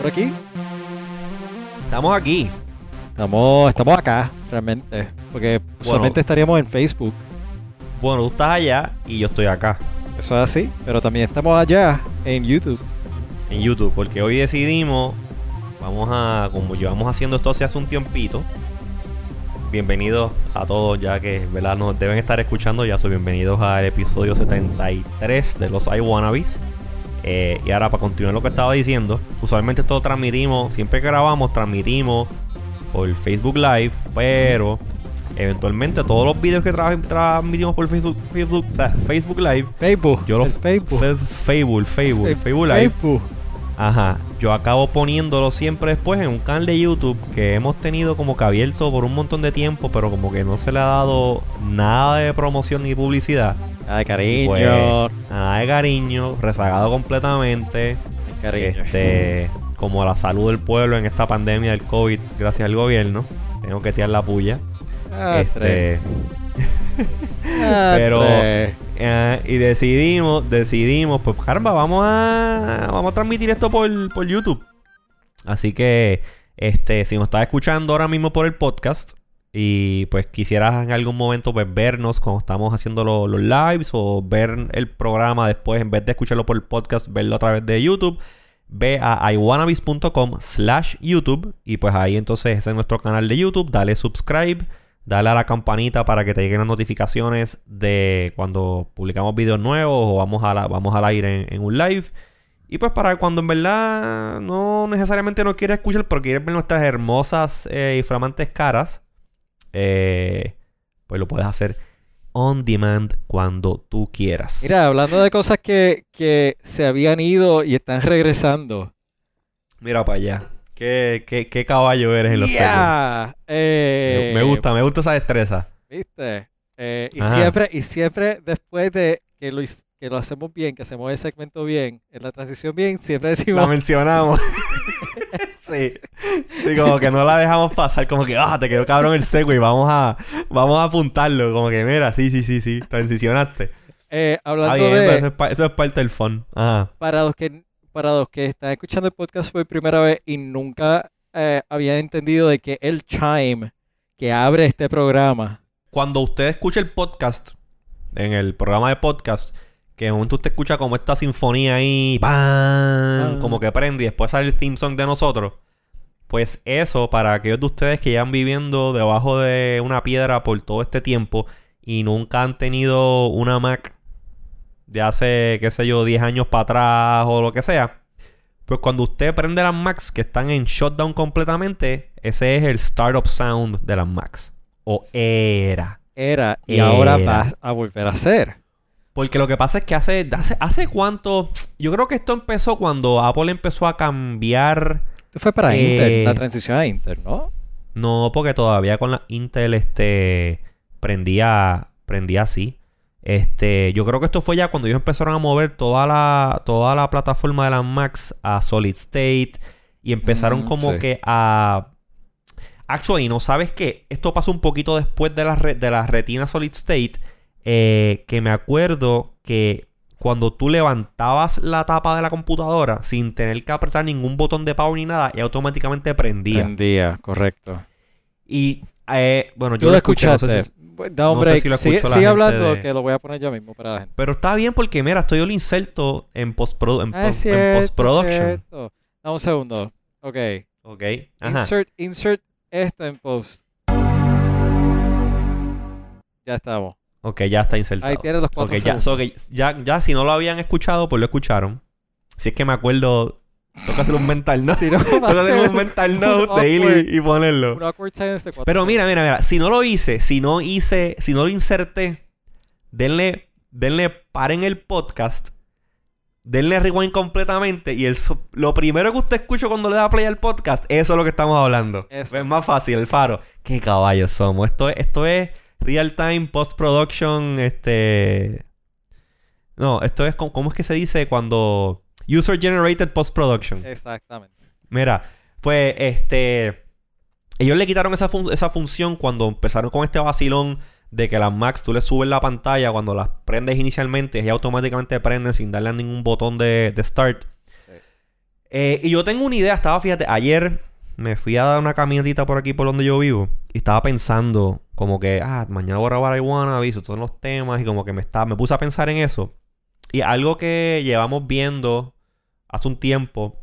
por aquí? Estamos aquí. Estamos, estamos acá, realmente. Porque usualmente estaríamos en Facebook. Bueno, tú estás allá y yo estoy acá. Eso es así. Pero también estamos allá en YouTube. En YouTube, porque hoy decidimos, vamos a, como llevamos haciendo esto hace un tiempito, bienvenidos a todos ya que ¿verdad? nos deben estar escuchando, ya soy bienvenidos al episodio 73 de los iWannabes. Eh, y ahora para continuar lo que estaba diciendo, usualmente esto transmitimos, siempre que grabamos transmitimos por Facebook Live, pero eventualmente todos los videos que transmitimos por Facebook, Facebook, Facebook Live, Facebook, yo los Facebook, Facebook, Facebook, Facebook Live, ajá, yo acabo poniéndolo siempre después en un canal de YouTube que hemos tenido como que abierto por un montón de tiempo, pero como que no se le ha dado nada de promoción ni publicidad. Nada de cariño. Pues, nada de cariño, rezagado completamente. Cariño. Este, como la salud del pueblo en esta pandemia del COVID, gracias al gobierno. Tengo que tirar la puya. Ah, este, ah, pero eh, y decidimos, decidimos, pues caramba, vamos a vamos a transmitir esto por, por YouTube. Así que este, si nos estás escuchando ahora mismo por el podcast, y pues quisieras en algún momento pues vernos cuando estamos haciendo los lives o ver el programa después en vez de escucharlo por el podcast, verlo a través de YouTube, ve a iwanabis.com slash YouTube y pues ahí entonces ese es nuestro canal de YouTube, dale subscribe, dale a la campanita para que te lleguen las notificaciones de cuando publicamos videos nuevos o vamos, a la, vamos al aire en, un live. Y pues para cuando en verdad no necesariamente no quieres escuchar, pero quieres ver nuestras hermosas eh, y flamantes caras, eh, pues lo puedes hacer on demand cuando tú quieras. Mira, hablando de cosas que, que se habían ido y están regresando. Mira para allá. ¿Qué, qué, qué caballo eres en los yeah. eh, me, gusta, me gusta esa destreza. ¿Viste? Eh, y siempre, y siempre después de que lo, que lo hacemos bien, que hacemos el segmento bien, en la transición bien, siempre decimos. Lo mencionamos. sí. Como que no la dejamos pasar, como que, ah, te quedó cabrón el seco y vamos a, vamos a apuntarlo. Como que, mira, sí, sí, sí, sí, transicionaste. Eh, hablando de... Eso es, parte del fun. Para los que para los que están escuchando el podcast por primera vez y nunca eh, habían entendido de que el chime que abre este programa. Cuando usted escucha el podcast, en el programa de podcast, que en un momento usted escucha como esta sinfonía ahí, ¡bam! Ah. como que prende y después sale el theme song de nosotros. Pues eso, para aquellos de ustedes que ya han viviendo debajo de una piedra por todo este tiempo y nunca han tenido una Mac de hace, qué sé yo, 10 años para atrás o lo que sea. Pues cuando usted prende las Macs que están en shutdown completamente, ese es el startup sound de las Macs. O era. Era. Y ahora va a volver a ser. Porque lo que pasa es que hace, hace, hace cuánto. Yo creo que esto empezó cuando Apple empezó a cambiar. Esto fue para Intel, la eh, transición a Intel, ¿no? No, porque todavía con la Intel este prendía prendía así. Este, yo creo que esto fue ya cuando ellos empezaron a mover toda la toda la plataforma de las Macs a solid state y empezaron mm, como que a Actually, no sabes qué, esto pasó un poquito después de la de la retina solid state eh, que me acuerdo que cuando tú levantabas la tapa de la computadora sin tener que apretar ningún botón de power ni nada, y automáticamente prendía. Prendía, correcto. Y eh, bueno, yo lo escuché. No sé si, da un break. sigue, hablando que lo voy a poner yo mismo para la gente. Pero está bien porque, mira, estoy yo lo inserto en, postprodu en, ah, postproduction. Da un segundo. Ok. Ok. Insert, insert esto en post. Ya estamos. Ok, ya está insertado. Ahí tienes los cuatro okay, ya, ya, si no lo habían escuchado, pues lo escucharon. Si es que me acuerdo, toca hacer un mental note. si no, toca hacer un mental note de ir y, ponerlo. Pero mira, mira, mira. Si no lo hice, si no hice, si no lo inserté, denle, denle paren el podcast. Denle rewind completamente y el, lo primero que usted escucha cuando le da play al podcast, eso es lo que estamos hablando. Es más fácil, el faro. Qué caballos somos. Esto, esto es real time post production, este... No, esto es como, ¿cómo es que se dice cuando... User generated post production. Exactamente. Mira, pues este... Ellos le quitaron esa, esa función cuando empezaron con este vacilón de que las Macs tú le subes la pantalla cuando las prendes inicialmente y automáticamente prenden sin darle a ningún botón de, de start. Eh, y yo tengo una idea, estaba, fíjate, ayer me fui a dar una caminatita por aquí por donde yo vivo y estaba pensando como que, ah, mañana voy a grabar Iguana, aviso todos los temas y como que me, estaba, me puse a pensar en eso. Y algo que llevamos viendo hace un tiempo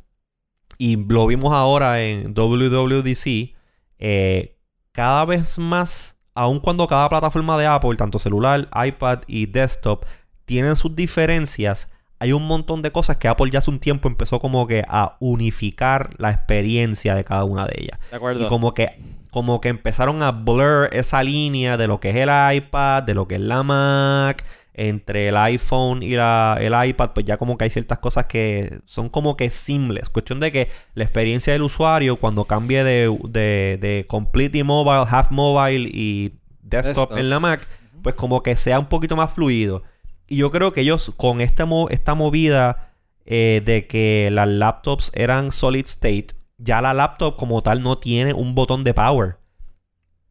y lo vimos ahora en WWDC, eh, cada vez más, aun cuando cada plataforma de Apple, tanto celular, iPad y desktop, tienen sus diferencias, hay un montón de cosas que Apple ya hace un tiempo empezó como que a unificar la experiencia de cada una de ellas. De acuerdo. Y como que, como que empezaron a blur esa línea de lo que es el iPad, de lo que es la Mac, entre el iPhone y la, el iPad, pues ya como que hay ciertas cosas que son como que simples. Cuestión de que la experiencia del usuario cuando cambie de, de, de completely mobile, half mobile y desktop, Desktop. en la Mac, pues como que sea un poquito más fluido. Y yo creo que ellos con esta, esta movida eh, de que las laptops eran solid state, ya la laptop como tal no tiene un botón de power.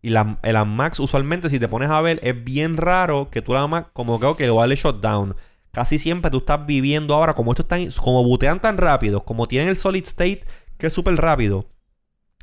Y la, eh, las Macs usualmente si te pones a ver es bien raro que tú la Mac como que ok, lo vale shutdown. Casi siempre tú estás viviendo ahora como estos están como butean tan rápido, como tienen el solid state que es súper rápido.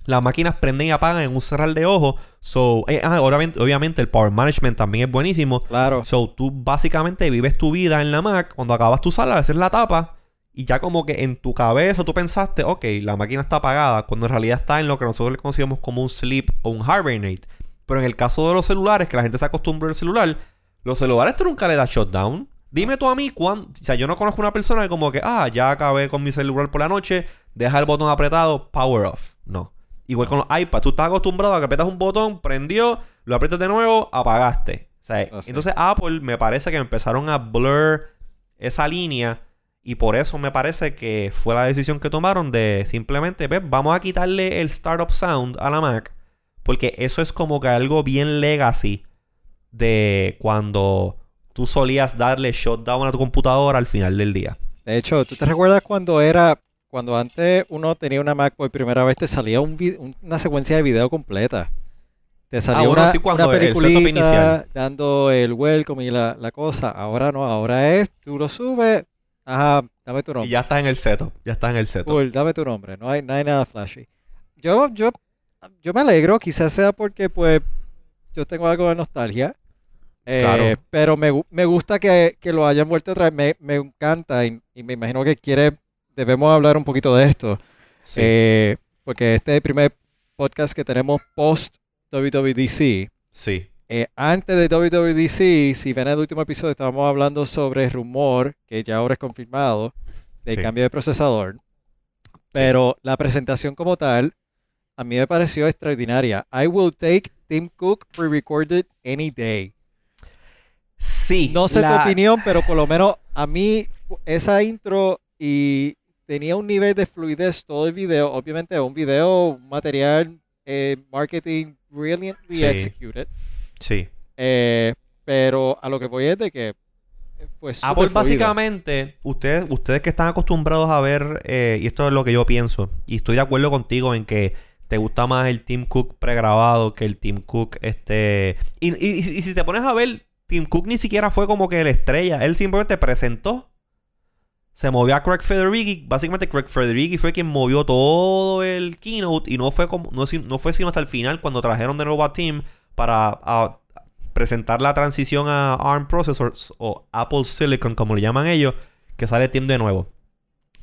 Las máquinas prenden y apagan en un cerrar de ojos. So, eh, ah, obviamente, obviamente el power management también es buenísimo. Claro. So, tú básicamente vives tu vida en la Mac. Cuando acabas tu sala, haces la tapa. Y ya como que en tu cabeza tú pensaste, ok, la máquina está apagada. Cuando en realidad está en lo que nosotros le conocemos como un sleep o un hibernate. Pero en el caso de los celulares, que la gente se acostumbra al celular, los celulares tú nunca le das shutdown. Dime tú a mí cuándo. O sea, yo no conozco una persona que como que, ah, ya acabé con mi celular por la noche, deja el botón apretado, power off. No. Igual con los iPads, tú estás acostumbrado a que apretas un botón, prendió, lo aprietas de nuevo, apagaste. O sea, Ah, sí. entonces Apple me parece que empezaron a blur esa línea y por eso me parece que fue la decisión que tomaron de simplemente, "Ve, vamos a quitarle el startup sound a la Mac porque eso es como que algo bien legacy de cuando tú solías darle shutdown a tu computadora al final del día. De hecho, ¿tú te recuerdas cuando era, cuando antes uno tenía una Mac por primera vez, te salía un una secuencia de video completa? Te salía Ah, una, sí, cuando una el peliculita inicial. dando el welcome y la, la cosa. Ahora no, ahora es, tú lo subes, ajá, dame tu Y nombre. ya está en el setup, ya está en el setup. Cool, dame tu nombre, no hay, no hay nada flashy. Yo, yo, yo me alegro, quizás sea porque pues yo tengo algo de nostalgia. eh, Claro. Pero me, me gusta que, que lo hayan vuelto a traer, me, me encanta y, y me imagino que quiere, debemos hablar un poquito de esto. Sí. eh, porque este es el primer podcast que tenemos post WWDC. sí. Eh, antes de WWDC, si ven el último episodio, estábamos hablando sobre rumor, que ya ahora es confirmado, del Sí. cambio de procesador. Pero la presentación como tal, a mí me pareció extraordinaria. I will take Tim Cook pre-recorded any day. Sí. No sé la- tu opinión, pero por lo menos a mí esa intro y tenía un nivel de fluidez todo el video. Obviamente un video, un material, eh, marketing brilliantly Sí. executed. Sí. Eh, pero a lo que voy es de que fue súper Apple básicamente, ustedes, ustedes que están acostumbrados a ver, eh, y esto es lo que yo pienso, y estoy de acuerdo contigo en que te gusta más el Tim Cook pregrabado que el Tim Cook este... Y, y- y si te pones a ver, Tim Cook ni siquiera fue como que la estrella, él simplemente presentó. Se movió a Craig Federighi, básicamente Craig Federighi fue quien movió todo el keynote y no fue no, fue sino hasta el final cuando trajeron de nuevo a Tim para presentar la transición a ARM processors o Apple Silicon como le llaman ellos, que sale Tim de nuevo.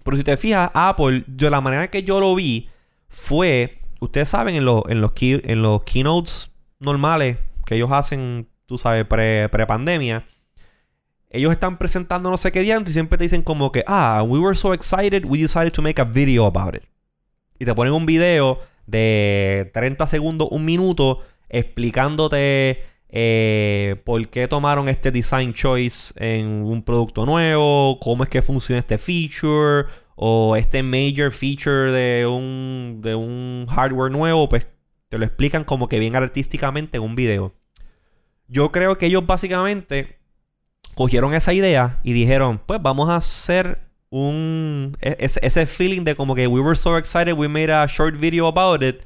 Pero si te fijas, Apple, yo la manera que yo lo vi fue, ustedes saben en los en los key- en los keynotes normales que ellos hacen, tú sabes, pre pre pandemia, ellos están presentando no sé qué diantre y siempre te dicen como que, ah, we were so excited, we decided to make a video about it. Y te ponen un video de 30 segundos, un minuto, explicándote eh, por qué tomaron este design choice en un producto nuevo, cómo es que funciona este feature, o este major feature de un, de un hardware nuevo, pues te lo explican como que bien artísticamente en un video. Yo creo que ellos básicamente cogieron esa idea y dijeron, pues vamos a hacer un... e- Ese, ese feeling de como que we were so excited, we made a short video about it,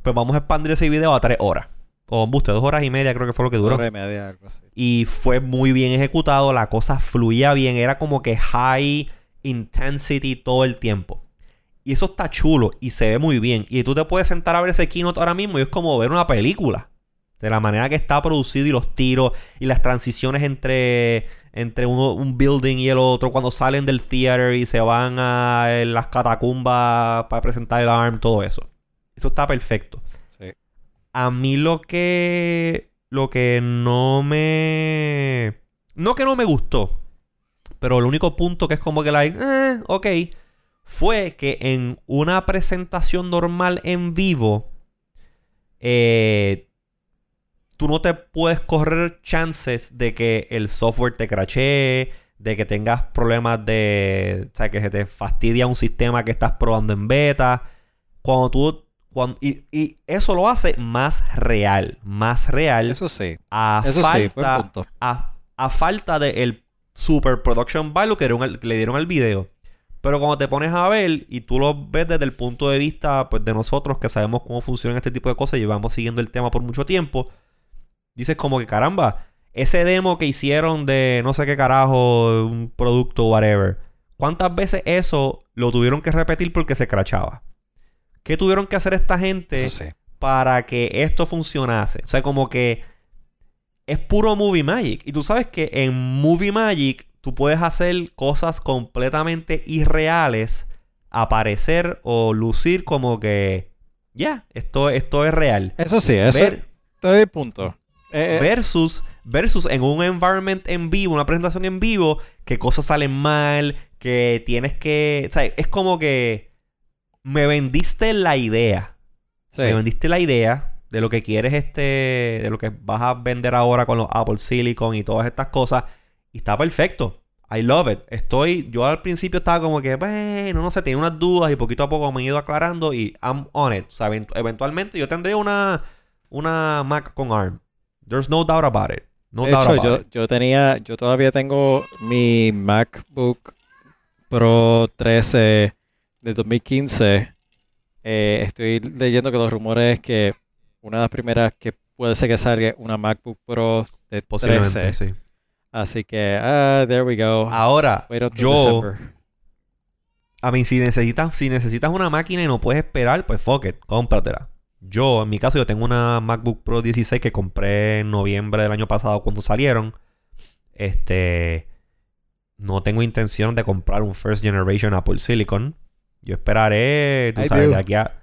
pues vamos a expandir ese video a tres horas. O buste, dos horas y media creo que fue lo que duró. Y media, algo así. Y fue muy bien ejecutado, la cosa fluía bien, era como que high intensity todo el tiempo. Y eso está chulo y se ve muy bien. Y tú te puedes sentar a ver ese keynote ahora mismo y es como ver una película. De la manera que está producido y los tiros y las transiciones entre, entre uno- un building y el otro. Cuando salen del theater y se van a eh, las catacumbas para presentar el ARM, todo eso. Eso está perfecto. Sí. A mí lo que. Lo que no me. No que no me gustó. Pero el único punto que es como que, like, eh, ok. Fue que en una presentación normal en vivo. Eh, tú no te puedes correr chances de que el software te crashee, de que tengas problemas de. O sea, que se te fastidia un sistema que estás probando en beta. Cuando tú. Cuando, y, y eso lo hace más real. Más real. Eso sí. a Eso sí, buen falta. punto. a, a falta del super production value que, le dieron al video. Pero cuando te pones a ver y tú lo ves desde el punto de vista pues, de nosotros que sabemos cómo funcionan este tipo de cosas y llevamos siguiendo el tema por mucho tiempo, dices como que caramba, ese demo que hicieron de no sé qué carajo, un producto, whatever, ¿cuántas veces eso lo tuvieron que repetir porque se crachaba? ¿Qué tuvieron que hacer esta gente? Sí. para que esto funcionase. O sea, como que es puro Movie Magic. Y tú sabes que en Movie Magic tú puedes hacer cosas completamente irreales, aparecer o lucir como que, ya, esto, esto es real. Eso sí, eso Ver- Estoy punto. Eh, eh, versus, versus en un environment en vivo, una presentación en vivo, que cosas salen mal, que tienes que... O sea, es como que me vendiste la idea. sí. Me vendiste la idea de lo que quieres este, de lo que vas a vender ahora con los Apple Silicon y todas estas cosas. Y está perfecto. I love it. Estoy, yo al principio estaba como que, bueno, no sé, tenía unas dudas y poquito a poco me he ido aclarando y I'm on it. O sea, event- eventualmente yo tendré una, una Mac con ARM. There's no doubt about it. No de doubt hecho, about yo, it. yo tenía, yo todavía tengo mi MacBook Pro 13 de 2015. Eh, estoy leyendo que los rumores es que una de las primeras que puede ser que salga una MacBook Pro de Posiblemente, 13. sí. Así que, ah, there we go. Ahora, yo, December. A mí, si necesitas, si necesitas una máquina y no puedes esperar, pues fuck it, cómpratela. Yo, en mi caso, yo tengo una MacBook Pro 16 que compré en noviembre del año pasado cuando salieron. Este. No tengo intención de comprar un First Generation Apple Silicon. Yo esperaré, tú I sabes, do. de aquí a.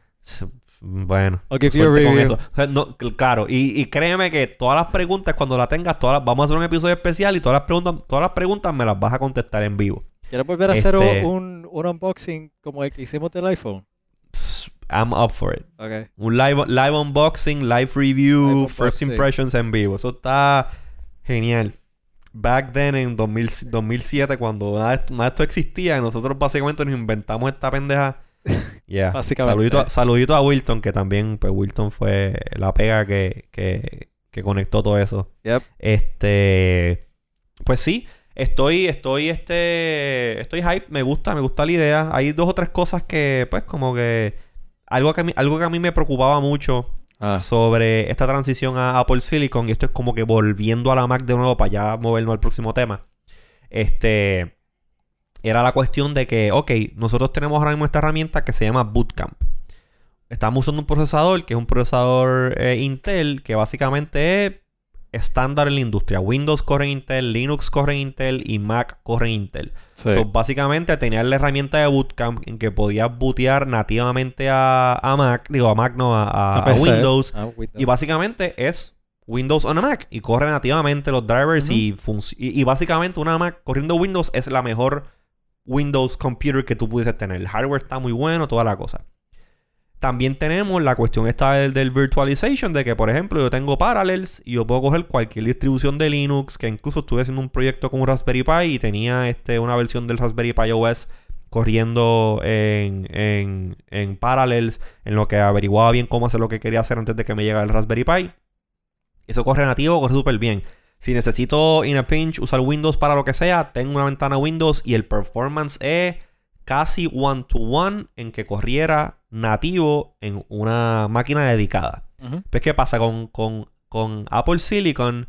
Bueno, suerte con eso. O sea, no, cl- claro, y, y créeme que todas las preguntas, cuando las tengas, todas las- vamos a hacer un episodio especial y todas las preguntas, todas las preguntas me las vas a contestar en vivo. ¿Quieres volver a hacer Este- un, un unboxing como el que hicimos del iPhone? I'm up for it. Ok. Un live, live unboxing, live review, Live first unboxing. impressions en vivo. Eso está genial. Back then, en 2000 2007, cuando nada de, esto, nada de esto existía, nosotros básicamente nos inventamos esta pendeja. Yeah. Básicamente. Saludito, a- saludito a Wilton, que también, pues Wilton fue la pega que, que, que conectó todo eso. Yep. Este. Pues sí. Estoy, estoy, este. Estoy hype. Me gusta, me gusta la idea. Hay dos o tres cosas que, pues, como que. Algo que a mí, algo que a mí me preocupaba mucho Ah, sobre esta transición a Apple Silicon. Y esto es como que volviendo a la Mac de nuevo para ya movernos al próximo tema. Este. Era la cuestión de que, ok, nosotros tenemos ahora mismo esta herramienta que se llama Bootcamp. Estamos usando un procesador que es un procesador eh, Intel que básicamente es estándar en la industria. Windows corre Intel, Linux corre Intel y Mac corre Intel. sí. So, básicamente tenía la herramienta de Bootcamp en que podías bootear nativamente a, a Mac, digo a Mac no, a, a- A a PC. Windows. Ah, Windows. Y básicamente es Windows on a Mac y corre nativamente los drivers y, y, y básicamente una Mac corriendo Windows es la mejor Windows computer que tú pudieses tener. El hardware está muy bueno, toda la cosa. También tenemos la cuestión esta del, virtualization, de que por ejemplo yo tengo Parallels y yo puedo coger cualquier distribución de Linux, que incluso estuve haciendo un proyecto con un Raspberry Pi y tenía este, una versión del Raspberry Pi OS corriendo en, en, en Parallels, en lo que averiguaba bien cómo hacer lo que quería hacer antes de que me llegara el Raspberry Pi. Eso corre nativo, corre súper bien. Si necesito in a pinch usar Windows para lo que sea, tengo una ventana Windows y el performance es casi one to one en que corriera nativo en una máquina dedicada. Pues, ¿qué pasa? Con, con, con Apple Silicon,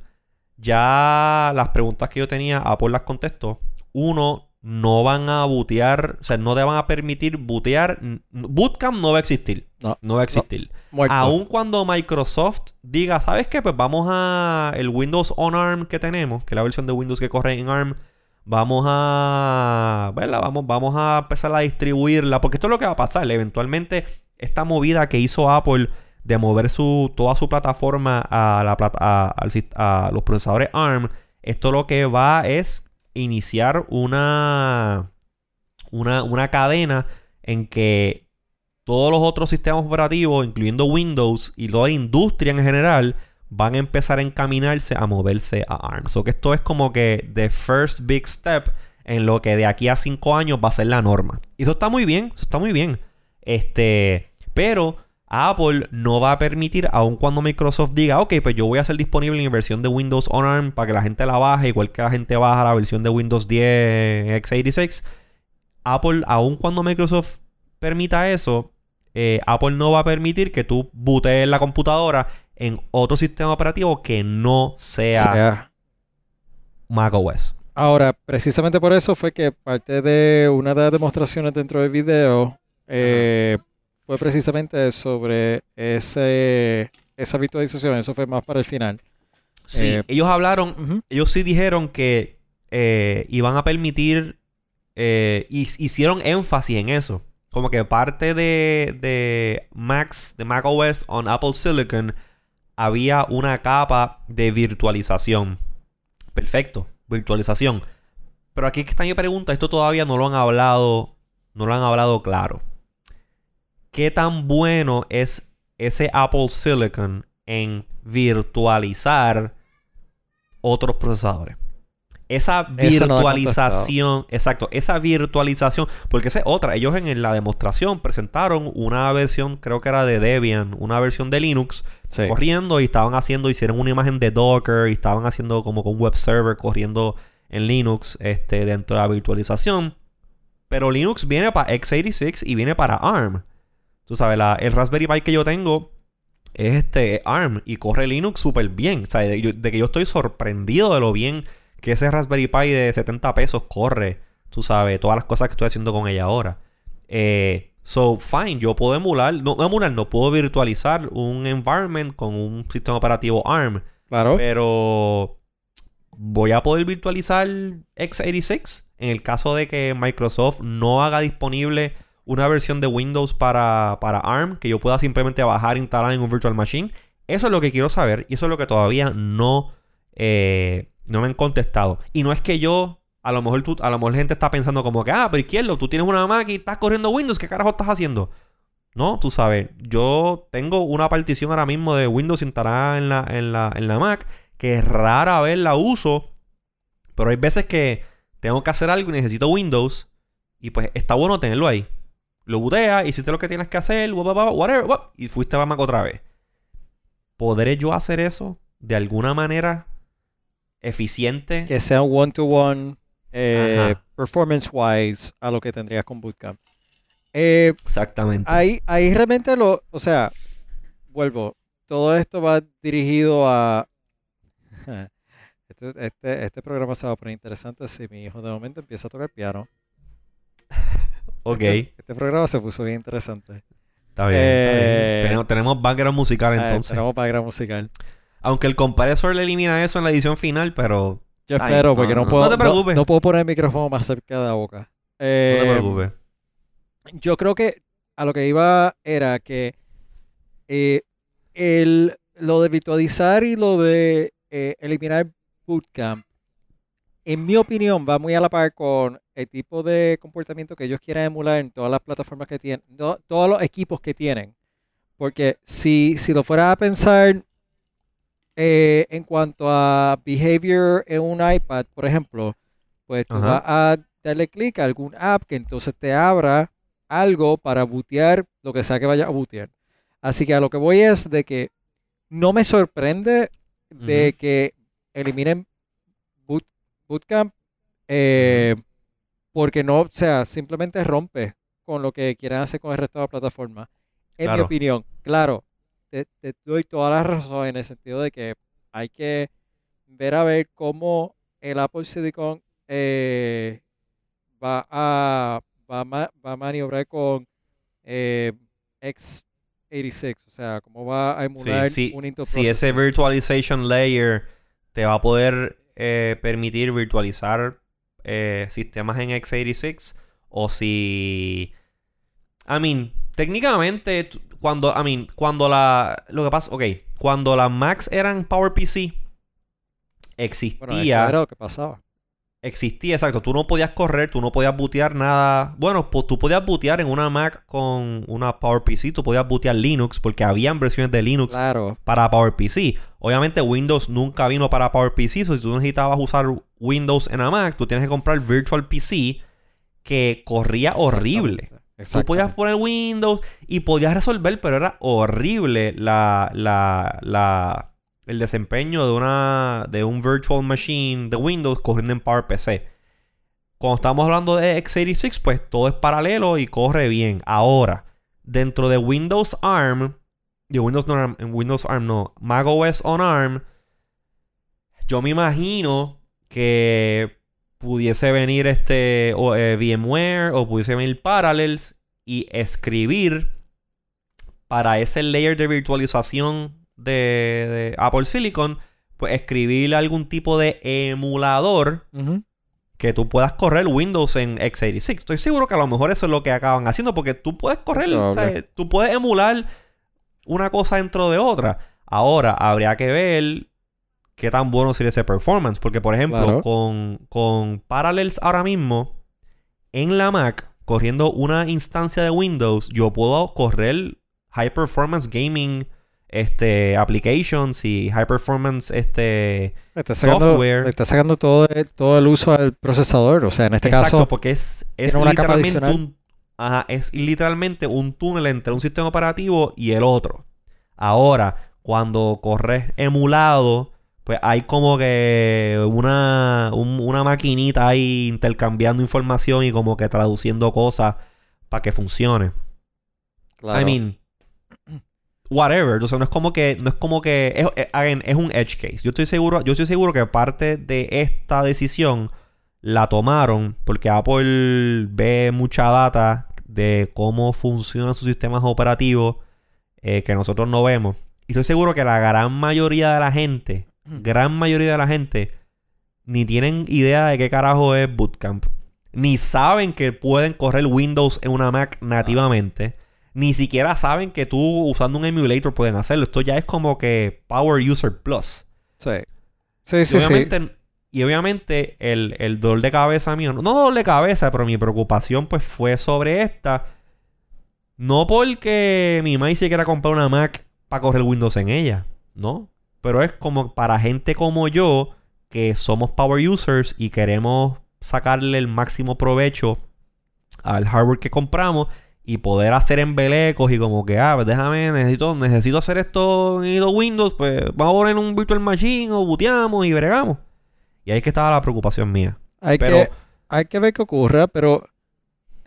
ya las preguntas que yo tenía, Apple las contestó. Uno, no van a bootear, o sea, no te van a permitir bootear. Bootcamp no va a existir. No, No va a existir. Muerto. Aun cuando Microsoft diga, ¿sabes qué? Pues vamos a el Windows on ARM que tenemos, que es la versión de Windows que corre en ARM. Vamos a, ¿verdad? Vamos, vamos a empezar a distribuirla, porque esto es lo que va a pasar. Eventualmente, esta movida que hizo Apple de mover su, toda su plataforma a, la a, a los procesadores ARM, esto lo que va es iniciar una, una, una cadena en que todos los otros sistemas operativos, incluyendo Windows y toda la industria en general, van a empezar a encaminarse a moverse a ARM. So que esto es como que the first big step en lo que de aquí a cinco años va a ser la norma. Y eso está muy bien, eso está muy bien. Este, pero Apple no va a permitir, aun cuando Microsoft diga, ok, pues yo voy a hacer disponible mi versión de Windows on ARM para que la gente la baje, igual que la gente baja la versión de Windows 10 x86. Apple, aun cuando Microsoft permita eso, eh, Apple no va a permitir que tú bootees la computadora en otro sistema operativo que no sea, sea. macOS. Ahora, precisamente por eso fue que parte de una de las demostraciones dentro del video eh, fue precisamente sobre ese, esa virtualización. Eso fue más para el final. Sí, Eh, ellos hablaron, ellos sí dijeron que eh, iban a permitir, y hicieron énfasis en eso. Como que parte de, de Macs, de macOS on Apple Silicon, había una capa de virtualización. Perfecto, virtualización. Pero aquí está mi pregunta, esto todavía no lo han hablado, no lo han hablado claro. ¿Qué tan bueno es ese Apple Silicon en virtualizar otros procesadores? Esa no virtualización, exacto, esa virtualización, porque esa es otra. Ellos en la demostración presentaron una versión, creo que era de Debian, una versión de Linux Sí. corriendo y estaban haciendo, hicieron una imagen de Docker y estaban haciendo como con un web server corriendo en Linux este, dentro de la virtualización. Pero Linux viene para x86 y viene para ARM. Tú sabes, la- el Raspberry Pi que yo tengo es este ARM y corre Linux súper bien. O sea, de que yo estoy sorprendido de lo bien que ese Raspberry Pi de 70 pesos corre. Tú sabes, todas las cosas que estoy haciendo con ella ahora. Eh, so, fine, yo puedo emular, no, emular, no puedo virtualizar un environment con un sistema operativo ARM. Claro. Pero voy a poder virtualizar x86 en el caso de que Microsoft no haga disponible una versión de Windows para, para ARM que yo pueda simplemente bajar e instalar en un virtual machine. Eso es lo que quiero saber y eso es lo que todavía no, eh, no me han contestado. Y no es que yo, a lo mejor tú, a lo mejor gente está pensando como que, ah, pero izquierdo, tú tienes una Mac y estás corriendo Windows, ¿qué carajo estás haciendo? No, tú sabes, yo tengo una partición ahora mismo de Windows instalada en la, en la, en la Mac que rara vez la uso, pero hay veces que tengo que hacer algo y necesito Windows y pues está bueno tenerlo ahí. Lo booteas, hiciste lo que tienes que hacer, wha- wha- wha- whatever, wha- y fuiste a Mac otra vez. ¿Podré yo hacer eso de alguna manera eficiente? Que sea un one-to-one eh, performance-wise a lo que tendrías con Bootcamp. Eh, Exactamente. ahí, ahí realmente lo, o sea, vuelvo, todo esto va dirigido a... Este, este, este programa se va a poner interesante si mi hijo de momento empieza a tocar piano. ok, Este programa se puso bien interesante. está bien. está bien. Eh, Tenemos, tenemos background musical entonces. tenemos background musical. Aunque el compresor le elimina eso en la edición final, pero Yo espero, no, porque no, no, puedo. no te preocupes. No, puedo poner el micrófono más cerca de la boca. no Eh, te preocupes. Yo creo que a lo que iba era que eh, el, lo de virtualizar y lo de eh, eliminar Bootcamp, en mi opinión, va muy a la par con el tipo de comportamiento que ellos quieren emular en todas las plataformas que tienen, todos los equipos que tienen. Porque si, si lo fuera a pensar eh, en cuanto a behavior en un iPad, por ejemplo, pues tú Ajá. vas a darle clic a algún app que entonces te abra algo para bootear lo que sea que vaya a bootear. Así que a lo que voy es de que no me sorprende de que eliminen boot, Bootcamp eh, porque no, o sea, simplemente rompe con lo que quieren hacer con el resto de la plataforma. En mi opinión, claro, te, te doy toda la razón en el sentido de que hay que ver a ver cómo el Apple Silicon eh, va a, va a, va a maniobrar con eh, x86, o sea, cómo va a emular sí. un Intel Si ese virtualization layer te va a poder eh, permitir virtualizar sistemas en x86 o si... I mean, técnicamente, cuando, I mean, cuando la... Lo que pasa, ok, cuando las Macs eran PowerPC, Bueno, existía... lo que pasaba. Existía, exacto. Tú no podías correr, tú no podías bootear nada. Bueno, pues tú podías bootear en una Mac con una PowerPC, tú podías bootear Linux, porque habían versiones de Linux Claro, para PowerPC. Obviamente Windows nunca vino para PowerPC, so si tú necesitabas usar Windows en la Mac, tú tienes que comprar Virtual PC que corría horrible. Tú podías poner Windows y podías resolver, pero era horrible la, la, la, el desempeño de, una, de un virtual machine de Windows corriendo en PowerPC. Cuando estamos hablando de x86, pues todo es paralelo y corre bien. Ahora, dentro de Windows ARM, de Windows no ARM, Windows ARM no, macOS on ARM, yo me imagino que pudiese venir este o, eh, VMware o pudiese venir Parallels y escribir para ese layer de virtualización de, de Apple Silicon, pues escribir algún tipo de emulador que tú puedas correr Windows en x86. Estoy seguro que a lo mejor eso es lo que acaban haciendo porque tú puedes correr, o sea, Probable. tú puedes emular una cosa dentro de otra. Ahora, habría que ver qué tan bueno sería ese performance. Porque, por ejemplo, Claro. con, con Parallels ahora mismo, en la Mac, corriendo una instancia de Windows, yo puedo correr high performance gaming este, applications y high performance este, está sacando, software. está sacando todo, el- todo el uso al procesador. O sea, en este Exacto, caso, porque es, es literalmente un ajá, es literalmente un túnel entre un sistema operativo y el otro. Ahora, cuando corres emulado, pues hay como que una, un- una maquinita ahí intercambiando información y como que traduciendo cosas para que funcione. claro, I mean, whatever. O sea, no es como que, no es como que, es, es- again, es un edge case. Yo estoy seguro, yo estoy seguro que parte de esta decisión la tomaron porque Apple ve mucha data de cómo funcionan sus sistemas operativos eh, que nosotros no vemos. Y estoy seguro que la gran mayoría de la gente, gran mayoría de la gente, ni tienen idea de qué carajo es Bootcamp. Ni saben que pueden correr Windows en una Mac nativamente. Ni siquiera saben que tú usando un emulator pueden hacerlo. Esto ya es como que Power User Plus. sí. Sí, Y sí, sí. obviamente, y obviamente el, el dolor de cabeza mío, no dolor de cabeza, pero mi preocupación pues fue sobre esta. No porque mi se quiera comprar una Mac para correr Windows en ella, ¿no? Pero es como para gente como yo que somos power users y queremos sacarle el máximo provecho al hardware que compramos y poder hacer embelecos y como que, ah, pues déjame, necesito, necesito hacer esto en Windows, pues vamos a poner un virtual machine o booteamos y bregamos. Y ahí es que estaba la preocupación mía. Hay, Pero, que, hay que ver qué ocurra, pero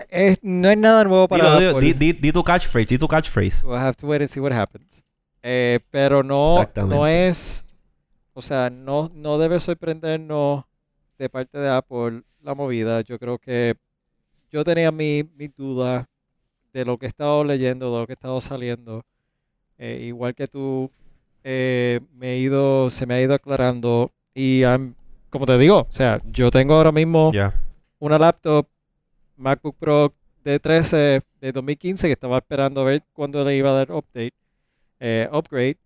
es- no hay nada nuevo para dilo, dilo, Apple. di, di- di tu catchphrase, di tu catchphrase. We'll have to wait and see what happens. Eh, pero no, no es, o sea, no, no debe sorprendernos de parte de Apple la movida. Yo creo que yo tenía mi, mi duda de lo que he estado leyendo, de lo que he estado saliendo. Eh, igual que tú, eh, me he ido, se me ha ido aclarando y I'm- como te digo, o sea, yo tengo ahora mismo Ya. una laptop MacBook Pro de 13 de 2015 que estaba esperando a ver cuándo le iba a dar update, eh, upgrade.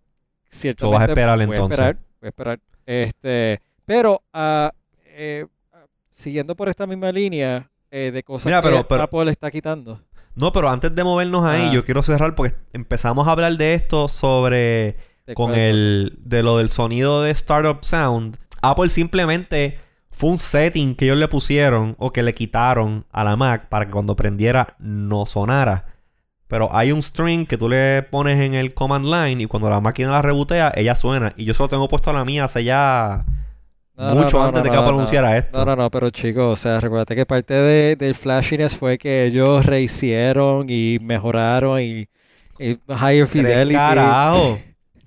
Ciertamente vas a esperar voy entonces. A esperar, voy a esperar. Este, pero ah, eh, siguiendo por esta misma línea eh, de cosas Mira, que pero- pero- Apple está quitando. No, pero antes de movernos ahí, Ah. yo quiero cerrar porque empezamos a hablar de esto sobre de con cuál- el de lo del sonido de Startup Sound. Apple simplemente fue un setting que ellos le pusieron o que le quitaron a la Mac para que cuando prendiera no sonara. Pero hay un string que tú le pones en el command line y cuando la máquina la rebotea, ella suena. Y yo solo tengo puesto a la mía hace ya No, mucho no, antes de que anunciara esto. No, no, no, pero chicos, o sea, recuérdate que parte de, del flashiness fue que ellos rehicieron y mejoraron y, y higher fidelity. carajo.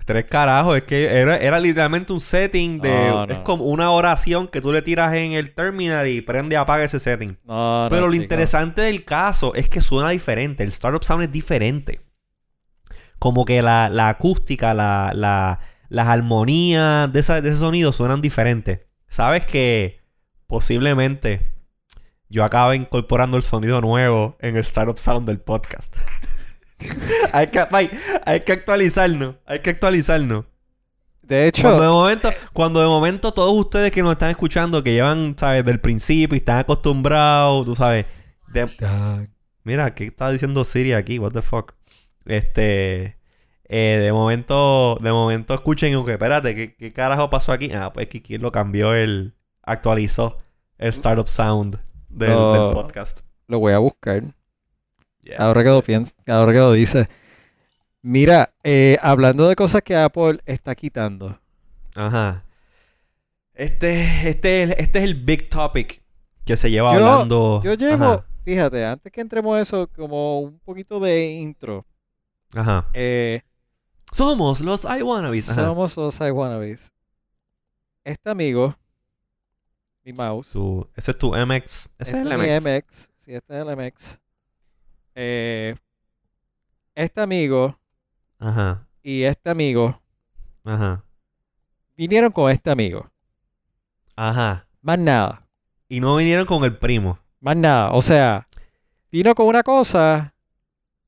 Tres carajos, es que era, era literalmente un setting de. No, no. Es como una oración que tú le tiras en el terminal y prende y apaga ese setting. No, Pero lo chico. interesante del caso es que suena diferente. El Startup Sound es diferente. Como que la, la acústica, la, la- las armonías de, esa- de ese sonido suenan diferentes. Sabes que posiblemente yo acabe incorporando el sonido nuevo en el Startup Sound del podcast. hay, que, hay, hay que actualizarnos. Hay que actualizarnos. De hecho, Cuando de momento, cuando de momento todos ustedes que nos están escuchando, que llevan, ¿sabes? Del principio y están acostumbrados, tú sabes. de- Mira, ¿qué está diciendo Siri aquí? What the fuck? Este. eh, de momento, de momento escuchen, aunque espérate, ¿qué, qué carajo pasó aquí? Ah, pues Kiki lo cambió el. actualizó el Startup Sound del podcast. lo voy a buscar. Yeah. Ahora que lo pienso, ahora que lo dice. Mira, eh, hablando de cosas que Apple está quitando. Ajá. Este, este, es- este es el big topic que se lleva Yo- hablando. Yo llevo, Ajá. fíjate, antes que entremos a eso, como un poquito de intro. Ajá. Eh, Somos los iWannabes. Somos los iWannabes. Este amigo, mi mouse, Tu- ese es tu MX. Ese este es el es mi MX. MX, sí, este es el MX. Eh, este amigo Ajá. y este amigo Ajá. vinieron con este amigo. Ajá. Más nada. Y no vinieron con el primo. Más nada. O sea, vino con una cosa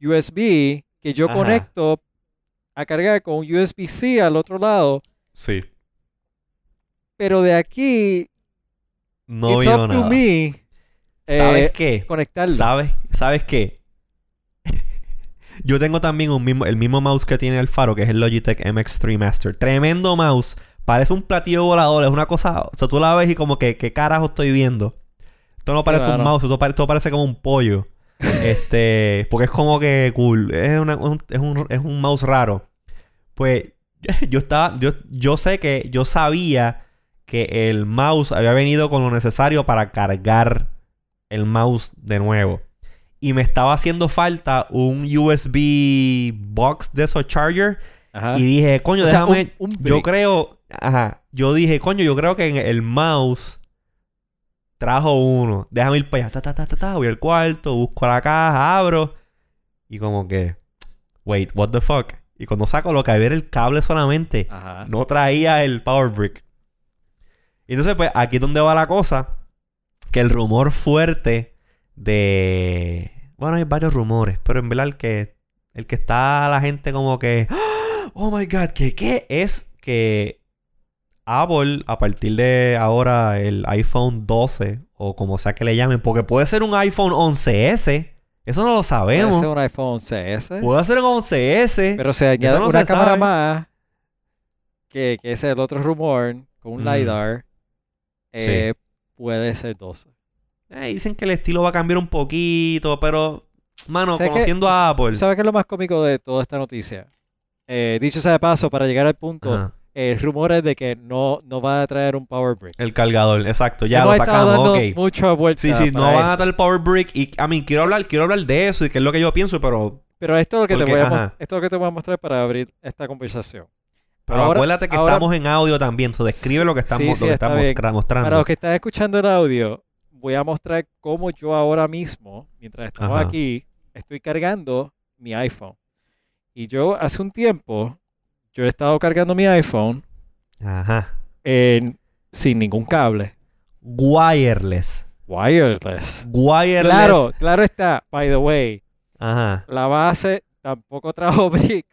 USB que yo Ajá. conecto a cargar con un USB-C al otro lado. Sí. Pero de aquí, No it's vino up nada. to me ¿Sabes eh, qué? conectarlo. ¿Sabes? ¿Sabes qué? Yo tengo también un mismo, el mismo mouse que tiene el faro, que es el Logitech MX3 Master. Tremendo mouse. Parece un platillo volador. Es una cosa... O sea, tú la ves y como que... ¿Qué carajo estoy viendo? Esto no parece un mouse. Esto parece, esto parece como un pollo. este... Porque es como que cool. Es, una- un, es, un, es un mouse raro. Pues... Yo estaba... Yo, yo sé que... Yo sabía que el mouse había venido con lo necesario para cargar el mouse de nuevo. Y me estaba haciendo falta un USB box de esos charger. Ajá. Y dije, coño, O sea, déjame. un- un yo creo. Ajá. Yo dije, coño, yo creo que en el mouse trajo uno. Déjame ir para allá. Ta, ta, ta, ta, ta. Voy al cuarto, busco la caja, abro. Y como que. Wait, what the fuck? Y cuando saco lo que había era el cable solamente. Ajá. No traía el power brick. Y entonces, pues, aquí es donde va la cosa. Que el rumor fuerte de. Bueno, hay varios rumores. Pero en verdad el que. El que está la gente como que. Oh my god, ¿qué, qué? Es que Apple, a partir de ahora, el iPhone 12, o como sea que le llamen, porque puede ser un iPhone 11S. Eso no lo Puede sabemos. ser un iPhone CS. Puede ser un 11S. Pero se añade no una cámara sabe. más. Que, que es el otro rumor. Con un Mm. LiDAR. eh, Puede ser 12. Eh, dicen que el estilo va a cambiar un poquito, pero, mano, ¿Sabes qué? conociendo a Apple. ¿Tú ¿Sabes qué es lo más cómico de toda esta noticia? Eh, dicho sea de paso, para llegar al punto, Ajá. eh, rumores de que no, no va a traer un Power Brick. El cargador, exacto, ya Hemos lo sacamos, dando ok. mucha vuelta Sí, sí, no van a dar el Power Brick. Y, a mí, quiero hablar, quiero hablar de eso y que es lo que yo pienso, pero, Pero esto es lo que te voy a esto es lo que te voy a mostrar para abrir esta conversación. pero Ahora- acuérdate que ahora- estamos en audio también. So describe lo que estamos, Sí, sí, lo que está estamos bien. tra- mostrando. Para los que están escuchando el audio, voy a mostrar cómo yo ahora mismo, mientras estamos Ajá. aquí, estoy cargando mi iPhone. Y yo hace un tiempo, yo he estado cargando mi iPhone Ajá. en- sin ningún cable. Wireless. Wireless. Wireless. Claro, claro está. By the way, Ajá. la base tampoco trajo brick.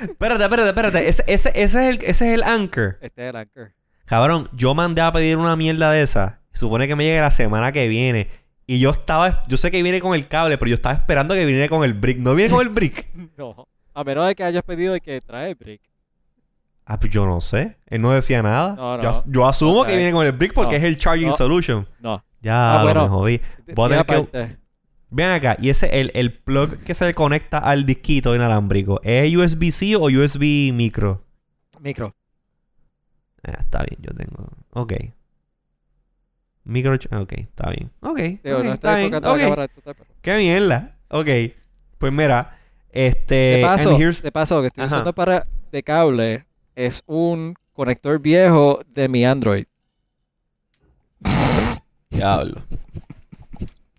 Espérate, espérate, espérate. Ese, ese, ese es el, ese es el anchor. Este es el anchor. Cabrón, yo mandé a pedir una mierda de esa. Supone que me llegue la semana que viene. Y yo estaba... Yo sé que viene con el cable, pero yo estaba esperando que viniera con el brick. ¿No viene con el brick? No. A menos de que hayas pedido de que trae brick. Ah, pues yo no sé. Él no decía nada. No, no. Yo, yo asumo que viene con el brick porque No. es el charging No. solution. No. Ya, Ah, bueno. me jodí. Voy a tener que-. Ven acá. Y ese, el, el plug que se conecta al disquito inalámbrico, ¿es USB-C o USB micro? Micro. Ah, está bien, yo tengo... Ok. Micro... ch- Ok, está bien. Ok, Digo, ok, no está bien. enfocando ok. la cámara. tú estás- ¡Qué mierda! Ok. Pues mira, este... De paso, de paso, que estoy Ajá. usando para de cable es un conector viejo de mi Android. Diablo.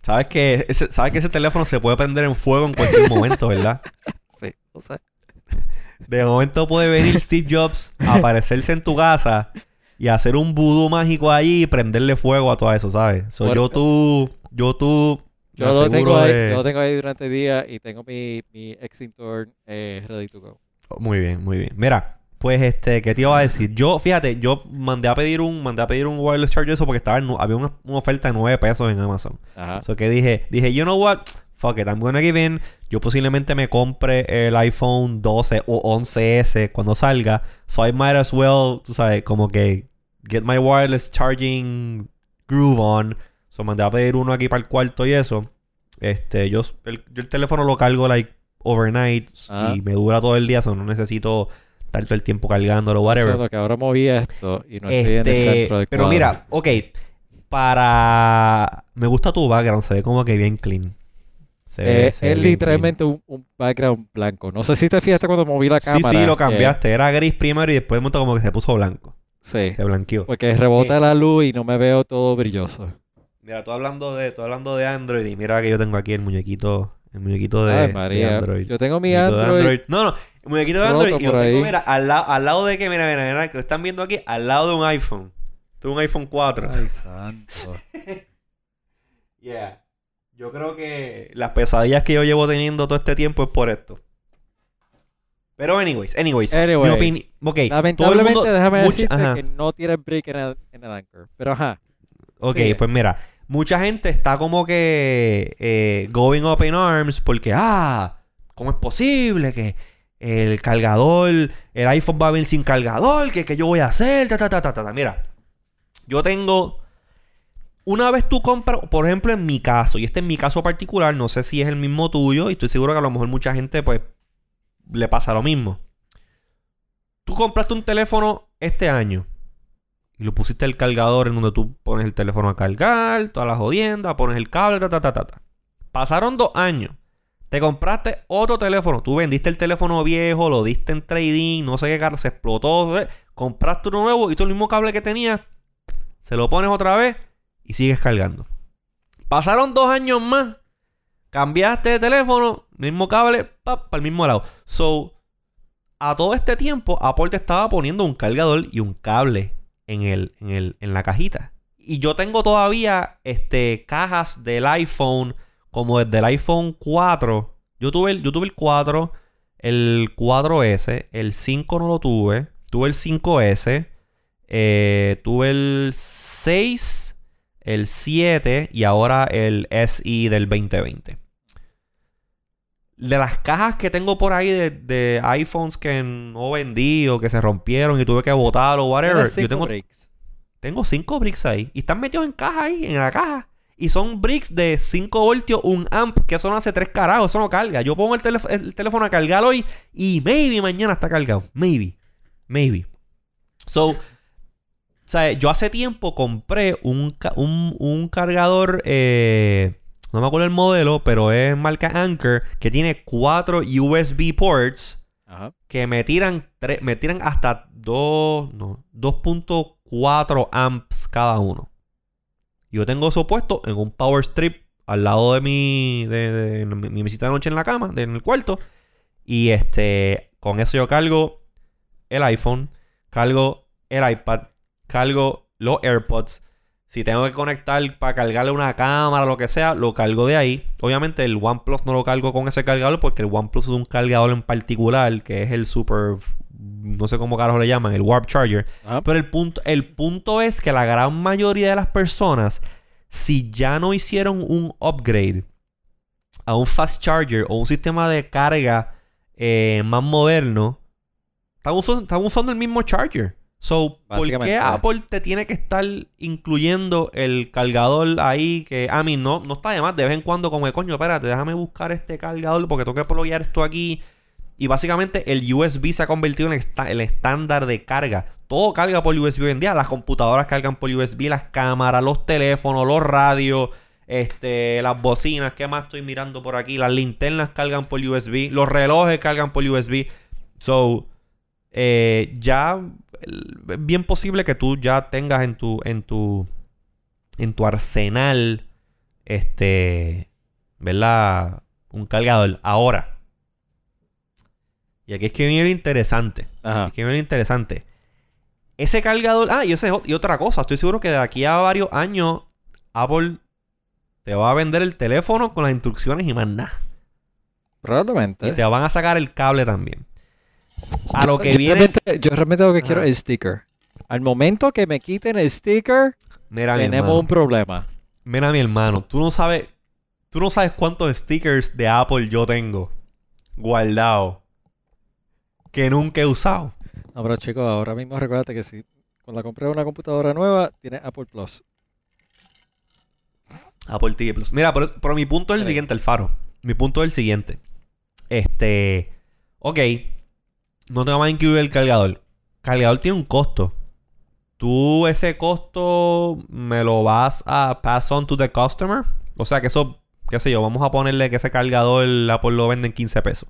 ¿Sabes que, ese, ¿Sabes que ese teléfono se puede prender en fuego en cualquier momento, verdad? Sí, o sea. De momento puede venir Steve Jobs, aparecerse en tu casa y hacer un vudú mágico allí y prenderle fuego a todo eso, ¿sabes? So, yo tú, yo tú, Yo lo, tengo ahí, de- yo lo tengo ahí durante el día y tengo mi, mi extintor eh, ready to go. Muy bien, muy bien. Mira, pues este, ¿qué te iba a decir? Yo, fíjate, yo mandé a pedir un, mandé a pedir un wireless charger eso porque estaba en había una, una oferta de 9 pesos en Amazon. Ajá. So que dije, dije, you know what? Fuck it, I'm gonna give in. Yo posiblemente me compre el iPhone 12 o 11S cuando salga. So I might as well, tú sabes, como que get my wireless charging groove on. So mandé a pedir uno aquí para el cuarto y eso. Este, yo el, yo el teléfono lo cargo like overnight y me dura todo el día, so no necesito estar todo el tiempo cargándolo, whatever. Solo que ahora moví esto y no estoy en el Este, centro del pero cuadro. mira, ok. Para. Me gusta tu background, se ve como que bien clean. Se ve- Eh, se es literalmente un, un background blanco. No sé si te fijaste cuando moví la cámara. Sí, sí, lo cambiaste. Era gris primero y después de momento como que se puso blanco. sí, Se blanqueó. porque rebota la luz y no me veo todo brilloso. Mira, tú hablando de, tú hablando de Android y mira que yo tengo aquí el muñequito, el muñequito de, Ay, de María. Android. Yo tengo mi Android. No, no, el muñequito de Android y lo tengo, mira, al, lado al lado de que, mira, mira, mira, que lo están viendo aquí, al lado de un iPhone. Tengo un iPhone 4. Ay, santo. Yeah. Yo creo que las pesadillas que yo llevo teniendo todo este tiempo es por esto. Pero anyways, anyways, Anyway, mi opinión, ok, Lamentablemente, mundo- déjame mucha- decirte ajá. que no tiene break en el, en el Anchor. Pero ajá. Ok, pues mira, mucha gente está como que eh, going up in arms porque, ah, ¿cómo es posible que el cargador, el iPhone va a venir sin cargador? ¿Qué, qué yo voy a hacer? Ta, ta, ta, ta, ta. Mira, yo tengo... Una vez tú compras, por ejemplo, en mi caso, y este es mi caso particular, no sé si es el mismo tuyo, y estoy seguro que a lo mejor mucha gente, pues, le pasa lo mismo. Tú compraste un teléfono este año y lo pusiste el cargador en donde tú pones el teléfono a cargar, todas las jodiendas, pones el cable, ta, ta, ta, ta. Pasaron dos años. Te compraste otro teléfono. Tú vendiste el teléfono viejo, lo diste en trading, no sé qué carro, se explotó. Compraste uno nuevo y tú el mismo cable que tenías, se lo pones otra vez y sigues cargando. Pasaron dos años más. Cambiaste de teléfono, mismo cable, para el mismo lado. So, a todo este tiempo, Apple estaba poniendo un cargador y un cable en, el, en, el, en la cajita. Y yo tengo todavía este, cajas del iPhone, como desde el iPhone 4. Yo tuve el, tuve el 4, el 4S, el 5 no lo tuve, tuve el 5S, eh, tuve el 6, el 7 y ahora el SI del 2020. De las cajas que tengo por ahí de, de iPhones que no vendí o que se rompieron y tuve que botar o whatever. Tienes Yo cinco tengo, breaks. tengo cinco bricks ahí. Y están metidos en caja ahí, en la caja. Y son bricks de 5 voltios, un amp, que eso no hace tres carajos, eso no carga. Yo pongo el, teléf- el teléfono a cargar hoy y maybe mañana está cargado. Maybe. Maybe. So, o sea, yo hace tiempo compré un, un, un cargador, eh, no me acuerdo el modelo, pero es marca Anker, que tiene cuatro USB ports Ajá. que me tiran, me tiran hasta 2, no, 2.4 amps cada uno. Yo tengo eso puesto en un power strip al lado de mi, de, de mi, mi mesita de noche en la cama, de- en el cuarto. Y este, con eso yo cargo el iPhone, cargo el iPad, cargo los AirPods. Si tengo que conectar para cargarle una cámara o lo que sea, lo cargo de ahí. Obviamente el OnePlus no lo cargo con ese cargador porque el OnePlus es un cargador en particular que es el super no sé cómo carajo le llaman, el Warp Charger. Ajá. Pero el punto, el punto es que la gran mayoría de las personas, si ya no hicieron un upgrade a un fast charger o un sistema de carga eh, más moderno, están usando, están usando el mismo charger. So, ¿por qué Apple te tiene que estar incluyendo el cargador ahí? Que a mí no, no está de más. De vez en cuando, como de coño, espérate, déjame buscar este cargador porque tengo que pluguear esto aquí. Y básicamente el USB se ha convertido en el estándar de carga. Todo carga por USB hoy en día. Las computadoras cargan por USB, las cámaras, los teléfonos, los radios, este, las bocinas. ¿Qué más estoy mirando por aquí? Las linternas cargan por USB. Los relojes cargan por USB. So, eh, ya es bien posible que tú ya tengas en tu, en tu, en tu arsenal, este, ¿verdad? Un cargador. Ahora. Y aquí es que viene lo interesante. Ajá. Es que viene lo interesante. Ese cargador. Ah, y, ese, y otra cosa. Estoy seguro que de aquí a varios años, Apple te va a vender el teléfono con las instrucciones y más nada. Probablemente. Y te van a sacar el cable también. A lo que yo viene. Realmente, yo realmente lo que quiero es el sticker. Al momento que me quiten el sticker, Mira, mi tenemos un problema. Mira, mi hermano. Tú no sabes. Tú no sabes cuántos stickers de Apple yo tengo guardados que nunca he usado. No, pero chicos, ahora mismo recuérdate que si cuando compré una computadora nueva, tiene Apple Plus. Apple TV Plus. Mira, pero, pero mi punto es el Sí. siguiente, el faro. Mi punto es el siguiente. Este. Ok. No te vamos a incluir el cargador. El cargador tiene un costo. Tú ese costo me lo vas a pass on to the customer. O sea que eso, qué sé yo, vamos a ponerle que ese cargador Apple lo vende en 15 pesos.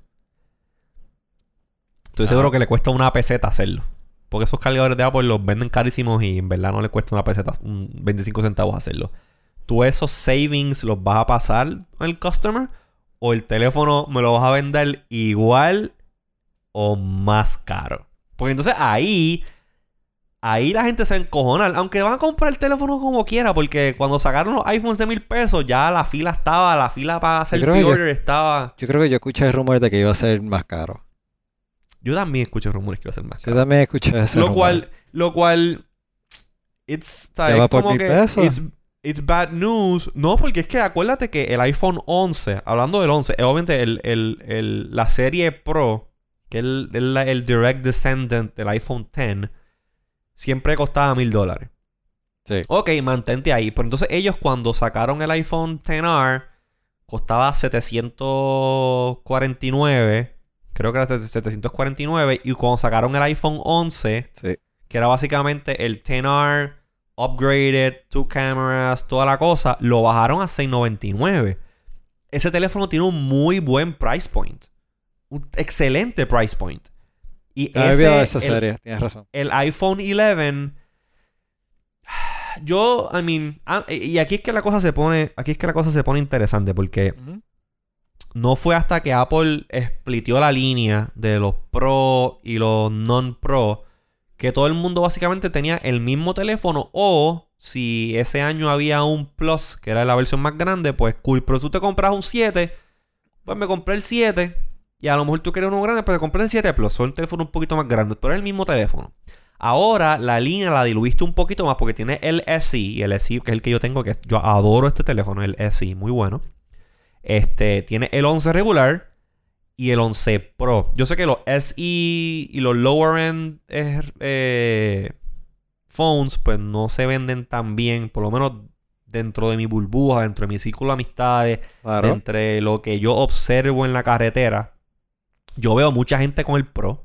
Estoy Ajá. seguro que le cuesta una peseta hacerlo. Porque esos cargadores de Apple los venden carísimos y en verdad no le cuesta una peseta, un 25 centavos hacerlo. ¿Tú esos savings los vas a pasar al customer? ¿O el teléfono me lo vas a vender igual o más caro? Porque entonces ahí, ahí la gente se encojona. Aunque van a comprar el teléfono como quiera, porque cuando sacaron los iPhones de mil pesos, ya la fila estaba, la fila para hacer yo- pre-order estaba. Yo creo que yo escuché el rumor de que iba a ser más caro. Yo también escucho rumores que iba a ser más Yo caro. también escuché ese Lo rumor. cual, lo cual, it's, ¿sabes? va por como mil que pesos. It's, it's bad news. No, porque es que acuérdate que el iPhone 11, hablando del 11, eh, obviamente el, el, el- la serie Pro, que es el, el, el direct descendant del iPhone 10, siempre costaba mil dólares. Sí. Ok, mantente ahí. Pero entonces ellos cuando sacaron el iPhone 10R, costaba 749. Creo que era 749. Y cuando sacaron el iPhone 11, Sí. que era básicamente el 10R upgraded, two cameras, toda la cosa, lo bajaron a 699. Ese teléfono tiene un muy buen price point. Un excelente price point. Y había ese, esa el- serie, tienes razón. el iPhone 11 yo I mean ah, y aquí es que la cosa se pone aquí es que la cosa se pone interesante porque no fue hasta que Apple splitió la línea de los Pro y los non Pro que todo el mundo básicamente tenía el mismo teléfono o si ese año había un Plus que era la versión más grande pues cool pero tú te compras un 7 pues me compré el 7 y a lo mejor tú quieres uno grande pero compré el 7 Plus son un teléfono un poquito más grande pero es el mismo teléfono. Ahora la línea la diluiste un poquito más porque tiene el SE y el SE que es el que yo tengo que yo adoro este teléfono el SE muy bueno. Este tiene el 11 regular y el 11 Pro. Yo sé que los SE y los lower end eh, eh, phones pues no se venden tan bien por lo menos dentro de mi burbuja dentro de mi círculo de amistades Claro. entre lo que yo observo en la carretera, yo veo mucha gente con el Pro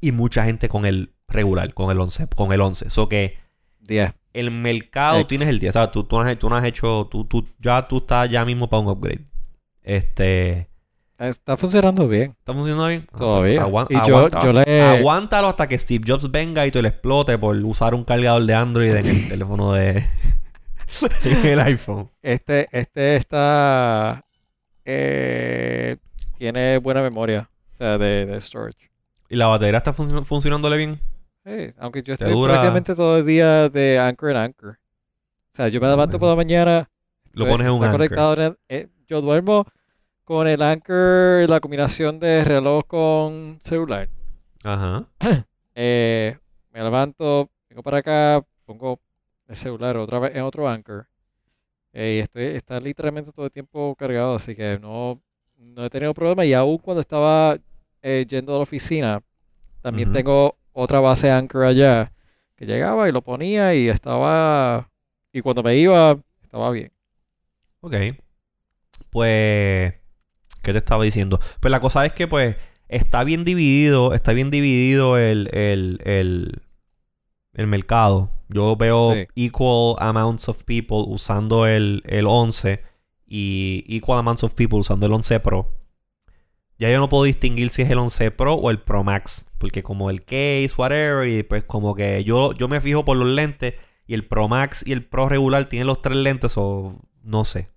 y mucha gente con el regular, con el 11, con el 11. Eso que 10. el mercado Ex. tienes el 10, ¿sabes? Tú, tú, no has, tú no has hecho, tú, tú, ya tú estás ya mismo para un upgrade. Este, Está funcionando bien. ¿está funcionando bien? Todavía. Aguan- y yo, aguanta- yo le... Aguántalo hasta que Steve Jobs venga y te lo explote por usar un cargador de Android en el teléfono de en el iPhone. Este, este está... eh, tiene buena memoria. O sea, de, de storage. ¿Y la batería está func- funcionándole bien? Sí, aunque yo estoy dura- prácticamente todo el día de anchor en anchor. O sea, yo me levanto por la mañana. Lo pones en un anchor. conectado en el- eh, yo duermo con el anchor, la combinación de reloj con celular. Ajá. Eh, me levanto, vengo para acá, pongo el celular otra vez en otro anchor. Eh, y estoy, está literalmente todo el tiempo cargado, así que no, no he tenido problema. Y aún cuando estaba eh, yendo a la oficina, también tengo otra base anchor allá, que llegaba y lo ponía y estaba, y cuando me iba, estaba bien. Ok. Pues, ¿qué te estaba diciendo? Pues la cosa es que, pues, está bien dividido, está bien dividido el, el, el, el mercado. Yo veo Sí. equal amounts of people usando el, el 11 y equal amounts of people usando el 11 Pro. ya yo no puedo distinguir si es el 11 Pro o el Pro Max. Porque como el case, whatever, y pues como que yo, yo me fijo por los lentes y el Pro Max y el Pro regular tienen los tres lentes o no sé.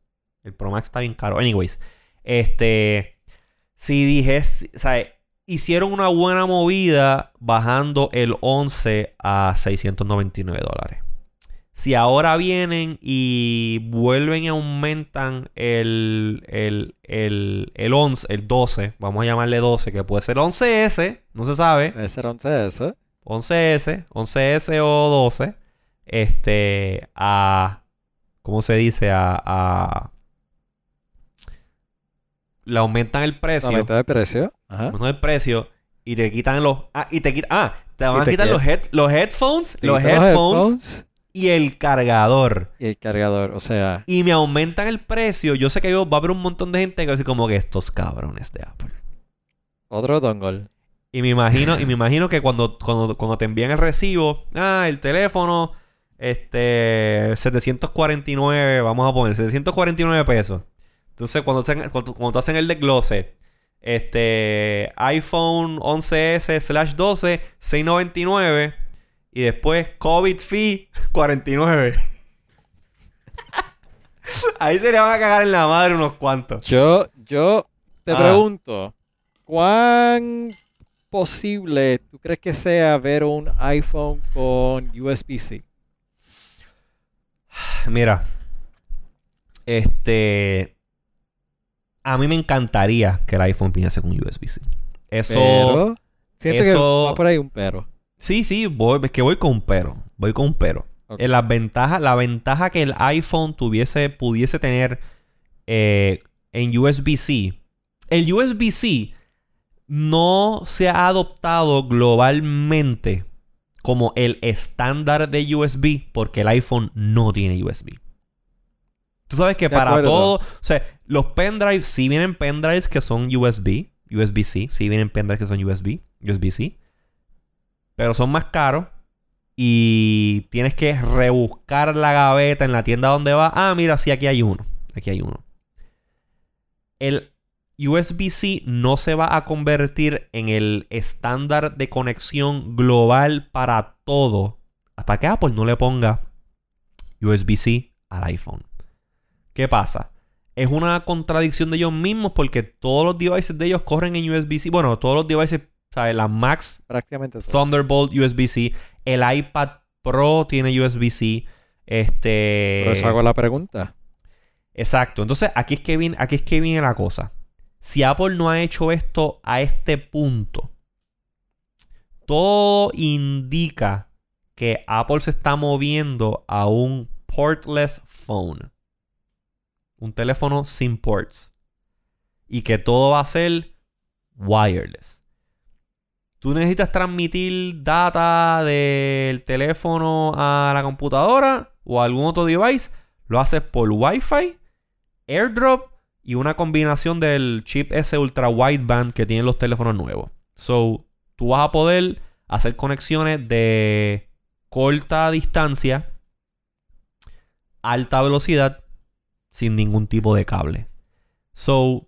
El Pro Max está bien caro. Anyways, este, si dije, o sea, hicieron una buena movida bajando el 11 a 699 dólares. Si ahora vienen y vuelven y aumentan el, el, el, el 11, el 12, vamos a llamarle 12, que puede ser 11S, no se sabe. Puede ser 11S. 11S, 11S o 12, este, a, ¿cómo se dice? A, a le aumentan el precio. Aumentan el precio. Ajá. Aumentan el precio y te quitan los, ah, y te quitan, ah, te van a quitar los, head, los headphones, los headphones y el cargador. Y el cargador, o sea. Y me aumentan el precio. Yo sé que va a haber un montón de gente que va a decir como que estos cabrones de Apple. Otro dongle. Y me imagino, y me imagino que cuando, cuando, cuando te envían el recibo, ah, el teléfono, este, 749, vamos a poner, 749 pesos. Entonces, cuando, cuando, cuando te hacen el desglose, este, iPhone 11S slash 12, 699 y después COVID fee 49. Ahí se le van a cagar en la madre unos cuantos. Yo, yo te ah. pregunto, ¿cuán posible tú crees que sea ver un iPhone con USB-C? Mira, este, a mí me encantaría que el iPhone viniese con USB-C. Eso, pero, siento que va por ahí un pero. Sí, sí, voy, es que voy con un pero. Voy con un pero. En la ventaja que el iPhone tuviese, pudiese tener eh, en USB-C. El USB-C no se ha adoptado globalmente como el estándar de USB porque el iPhone no tiene USB. Tú sabes que para todo, o sea, los pendrives sí vienen pendrives que son USB, USB-C, sí vienen pendrives que son USB, USB-C pero son más caros. Y tienes que rebuscar la gaveta en la tienda donde va. Ah, mira, sí, aquí hay uno. Aquí hay uno. El USB-C no se va a convertir en el estándar de conexión global para todo hasta que Apple no le ponga USB-C al iPhone. ¿Qué pasa? Es una contradicción de ellos mismos porque todos los devices de ellos corren en USB-C. Bueno, todos los devices la Max, prácticamente Thunderbolt USB-C. El iPad Pro tiene USB-C. Este. Por eso hago la pregunta. Exacto. Entonces, aquí es que viene, aquí es que viene la cosa. Si Apple no ha hecho esto a este punto, todo indica que Apple se está moviendo a un portless phone. Un teléfono sin ports. Y que todo va a ser wireless. Tú necesitas transmitir data del teléfono a la computadora o a algún otro device. Lo haces por Wi-Fi, AirDrop y una combinación del chip S ultra wideband que tienen los teléfonos nuevos. So, tú vas a poder hacer conexiones de corta distancia, alta velocidad, sin ningún tipo de cable. So,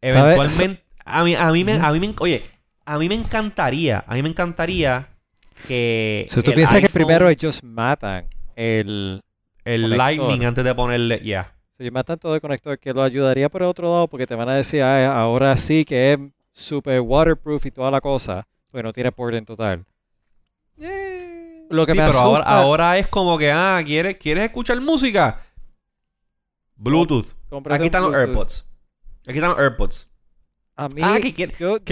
eventualmente, a mí, a mí me, a mí me, oye, a mí me encantaría, a mí me encantaría que. Si tú piensas que primero ellos matan el. El Lightning antes de ponerle. Ya. Si matan todo el conector, que lo ayudaría por el otro lado, porque te van a decir, ah, ahora sí que es super waterproof y toda la cosa, pues no tiene port en total. Lo que sí, pero ahora, ahora, es como que, ah, ¿quieres, ¿quieres escuchar música? Bluetooth. Aquí están los AirPods. Aquí están los AirPods. A mí, ah, que,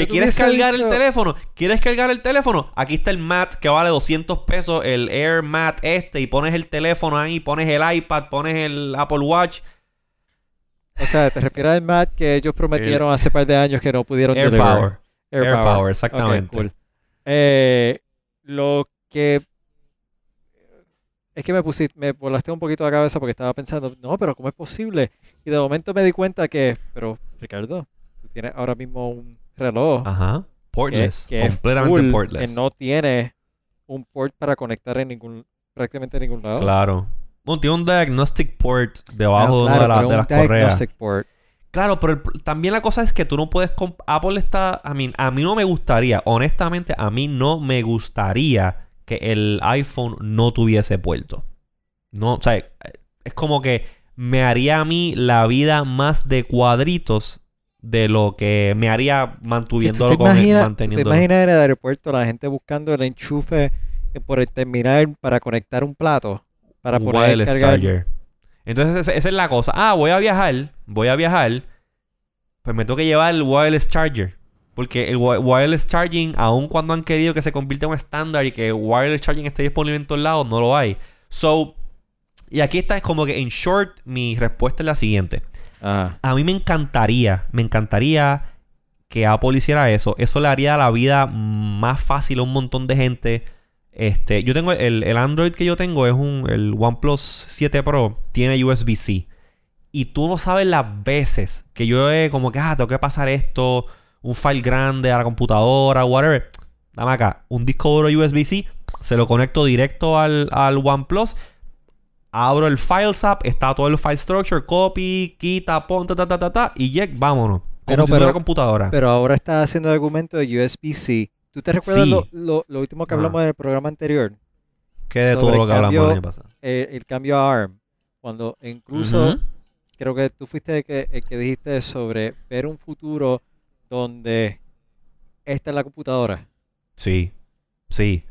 quieres cargar el teléfono. ¿Quieres cargar el teléfono? Aquí está el mat que vale 200 pesos, el Air Mat este, y pones el teléfono ahí, pones el iPad, pones el Apple Watch. O sea, te refieres al mat que ellos prometieron hace par de años que no pudieron Air Power. Air, Power. exactamente. Eh, lo que es que me pusiste, me volaste un poquito la cabeza porque estaba pensando, no, pero ¿cómo es posible? Y de momento me di cuenta que, pero Ricardo, tienes ahora mismo un reloj. Ajá. Portless. completamente portless. Que no tiene un port para conectar en ningún, prácticamente en ningún lado. Claro. Bueno, tiene un diagnostic port debajo de, la, de las correas. Port. Claro, pero el- también la cosa es que tú no puedes... Apple está... A mí, a mí no me gustaría, honestamente, a mí no me gustaría que el iPhone no tuviese puerto. No, o sea, es como que me haría a mí la vida más de cuadritos de lo que me haría ¿Tú mantuviéndolo con el, imaginas, tú te manteniéndolo. imaginas en el aeropuerto la gente buscando el enchufe eh, por el terminal para conectar un plato? Para un poder wireless cargar. charger. Entonces esa, es la cosa. Ah, voy a viajar, voy a viajar, pues me tengo que llevar el wireless charger. Porque el wi- wireless charging, aun cuando han querido que se convierta en un estándar y que wireless charging esté disponible en todos lados, no lo hay. So, y aquí está es como que en short, mi respuesta es la siguiente. Ajá. A mí me encantaría, me encantaría que Apple hiciera eso. Eso le haría la vida más fácil a un montón de gente. Este, yo tengo el, el Android que yo tengo es un el OnePlus 7 Pro tiene USB-C. Y tú no sabes las veces que yo he como que ah, tengo que pasar esto, un file grande a la computadora, whatever. Dame acá, un disco duro USB-C, se lo conecto directo al, al OnePlus Abro el Files app, está todo el file structure, copy, quita, pon, ta, ta, ta, ta, ta, y ya, vámonos. Como Pero- si fuera pero- una computadora. Pero ahora está haciendo el argumento de USB-C. ¿Tú te recuerdas Sí. lo, lo- lo último que hablamos en el programa anterior? que de todo lo que hablamos el año pasado. El cambio a ARM. Cuando incluso creo que tú fuiste el que, el que dijiste sobre ver un futuro donde esta es la computadora. Sí, sí.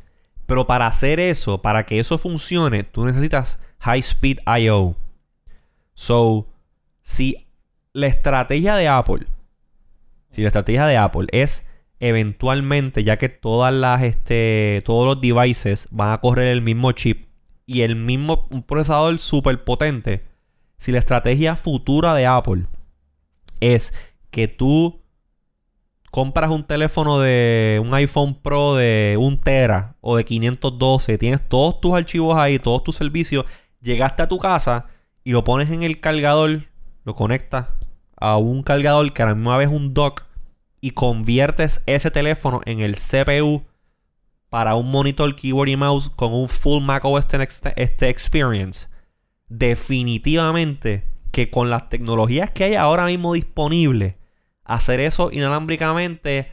Pero para hacer eso, para que eso funcione, tú necesitas High Speed I.O. So, si la estrategia de Apple, si la estrategia de Apple es eventualmente, ya que todas las, este, todos los devices van a correr el mismo chip y el mismo un procesador súper potente, si la estrategia futura de Apple es que tú compras un teléfono de un iPhone Pro de un tera o de 512, tienes todos tus archivos ahí, todos tus servicios, llegaste a tu casa y lo pones en el cargador, lo conectas a un cargador que a la misma vez es un dock y conviertes ese teléfono en el CPU para un monitor, keyboard y mouse con un full macOS este, este experience. Definitivamente que con las tecnologías que hay ahora mismo disponibles, hacer eso inalámbricamente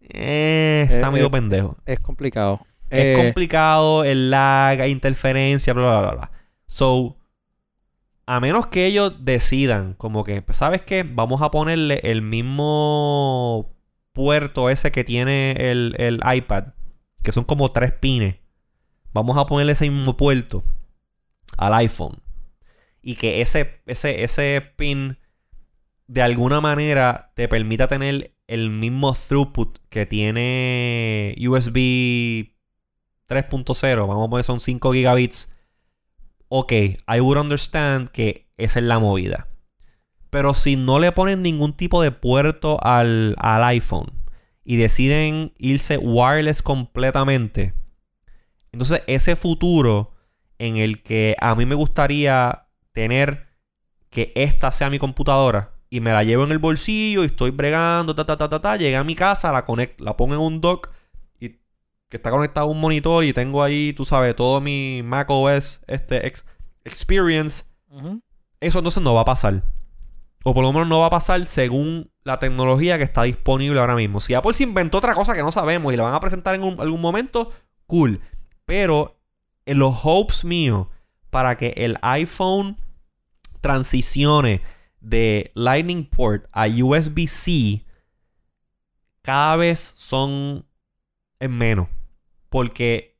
eh, está Eh, medio eh, pendejo. Es complicado. Es Eh, complicado, el lag, hay interferencia, bla, bla, bla, bla. So, a menos que ellos decidan, como que, pues, ¿sabes qué? Vamos a ponerle el mismo puerto ese que tiene el, el iPad, que son como tres pines. Vamos a ponerle ese mismo puerto al iPhone. Y que ese, ese, ese pin de alguna manera te permita tener el mismo throughput que tiene USB 3.0, vamos a poner son 5 gigabits. Ok, I would understand que esa es la movida. Pero si no le ponen ningún tipo de puerto al, al iPhone y deciden irse wireless completamente, entonces ese futuro en el que a mí me gustaría tener que esta sea mi computadora y me la llevo en el bolsillo y estoy bregando, ta, ta, ta, ta, ta, llegué a mi casa, la, conect, la pongo en un dock que está conectado a un monitor y tengo ahí, tú sabes, todo mi macOS este, ex- experience. Eso entonces no va a pasar. O por lo menos no va a pasar según la tecnología que está disponible ahora mismo. Si Apple se inventó otra cosa que no sabemos y la van a presentar en un- algún momento, cool. Pero en los hopes míos para que el iPhone transicione de Lightning Port a USB-C cada vez son en menos. Porque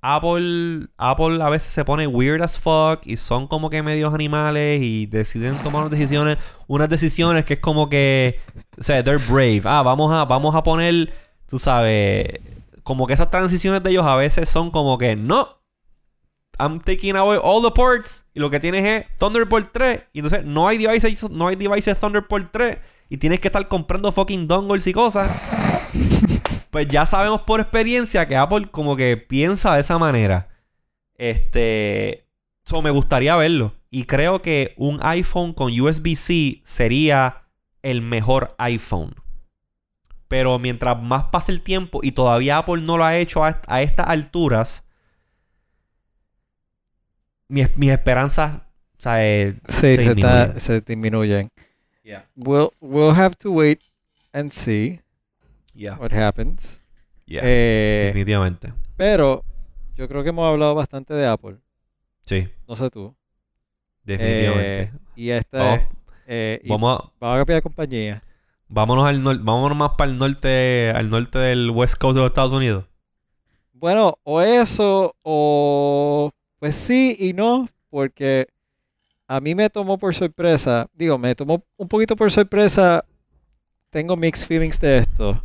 Apple, Apple a veces se pone weird as fuck y son como que medios animales y deciden tomar unas decisiones, unas decisiones que es como que, o sea, they're brave. Ah, vamos a, vamos a poner, tú sabes, como que esas transiciones de ellos a veces son como que no. I'm taking away all the ports y lo que tienes es Thunderbolt 3 y entonces no hay devices, no hay devices Thunderbolt 3 y tienes que estar comprando fucking dongles y cosas. Pues ya sabemos por experiencia que Apple como que piensa de esa manera. Este. So, me gustaría verlo. Y creo que un iPhone con USB-C sería el mejor iPhone. Pero mientras más pase el tiempo y todavía Apple no lo ha hecho a, a estas alturas, mis, mis esperanzas o sea, eh, Sí, se se, está- se disminuyen. Yeah. we'll, we'll have to wait and see Yeah. what happens. Yeah. Eh, Definitivamente. pero yo creo que hemos hablado bastante de Apple. Sí. No sé tú. Definitivamente. Eh, y esta Vamos- es, eh, y Vamos a, vamos a cambiar de compañía. vámonos al norte, vámonos más para el norte, al norte del West Coast de los Estados Unidos. Bueno, o eso, o pues sí y no, porque a mí me tomó por sorpresa, digo, me tomó un poquito por sorpresa, tengo mixed feelings de esto,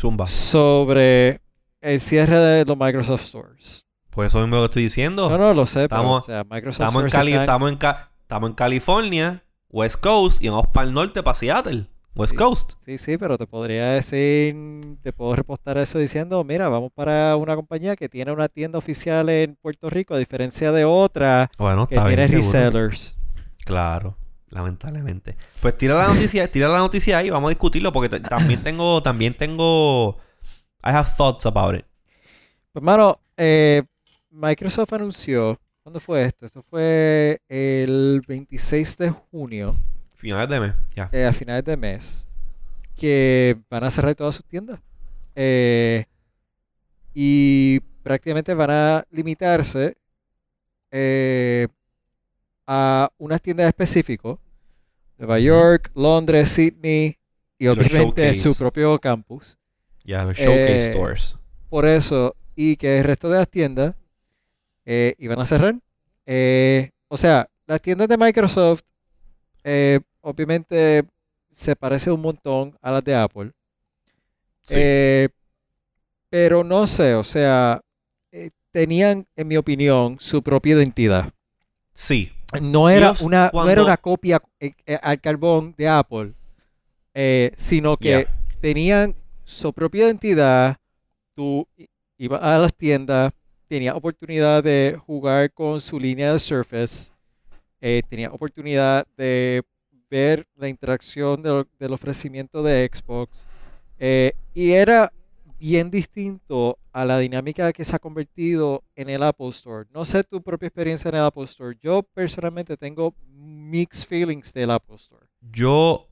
Zumba. sobre el cierre de los Microsoft Stores. Pues eso mismo lo estoy diciendo. No, no, lo sé, Estamos- pero, o sea, Microsoft estamos, en Cali, estamos, en Ca- estamos en California, West Coast, y vamos para el norte, para Seattle. West Sí. Coast. Sí, sí, pero te podría decir, te puedo repostar eso diciendo, mira, vamos para una compañía que tiene una tienda oficial en Puerto Rico, a diferencia de otra Bueno, que tiene seguro. resellers. Claro, lamentablemente. Pues tira la noticia, tira la noticia ahí, vamos a discutirlo porque también tengo, también tengo, I have thoughts about it. Pues, mano, eh, Microsoft anunció, ¿cuándo fue esto? Esto fue el 26 de junio, Finales de mes, ya. eh, a finales de mes, que van a cerrar todas sus tiendas. Eh, y prácticamente van a limitarse eh, a unas tiendas específicas. Nueva. York, Londres, Sydney y obviamente su propio campus. Ya, los showcase Eh, stores. Por eso, y que el resto de las tiendas eh, iban a cerrar. Eh, o sea, las tiendas de Microsoft, obviamente, se parecen un montón a las de Apple. Sí. Pero no sé, o sea, tenían, en mi opinión, su propia identidad. sí. No era, una, no era una copia eh, eh, al carbón de Apple, eh, sino que Yeah. tenían su propia identidad. Tú ibas a las tiendas, tenías oportunidad de jugar con su línea de Surface, tenías oportunidad de ver la interacción del, del ofrecimiento de Xbox, y era bien distinto a la dinámica que se ha convertido en el Apple Store. No sé tu propia experiencia en el Apple Store. Yo personalmente tengo mixed feelings del Apple Store. Yo,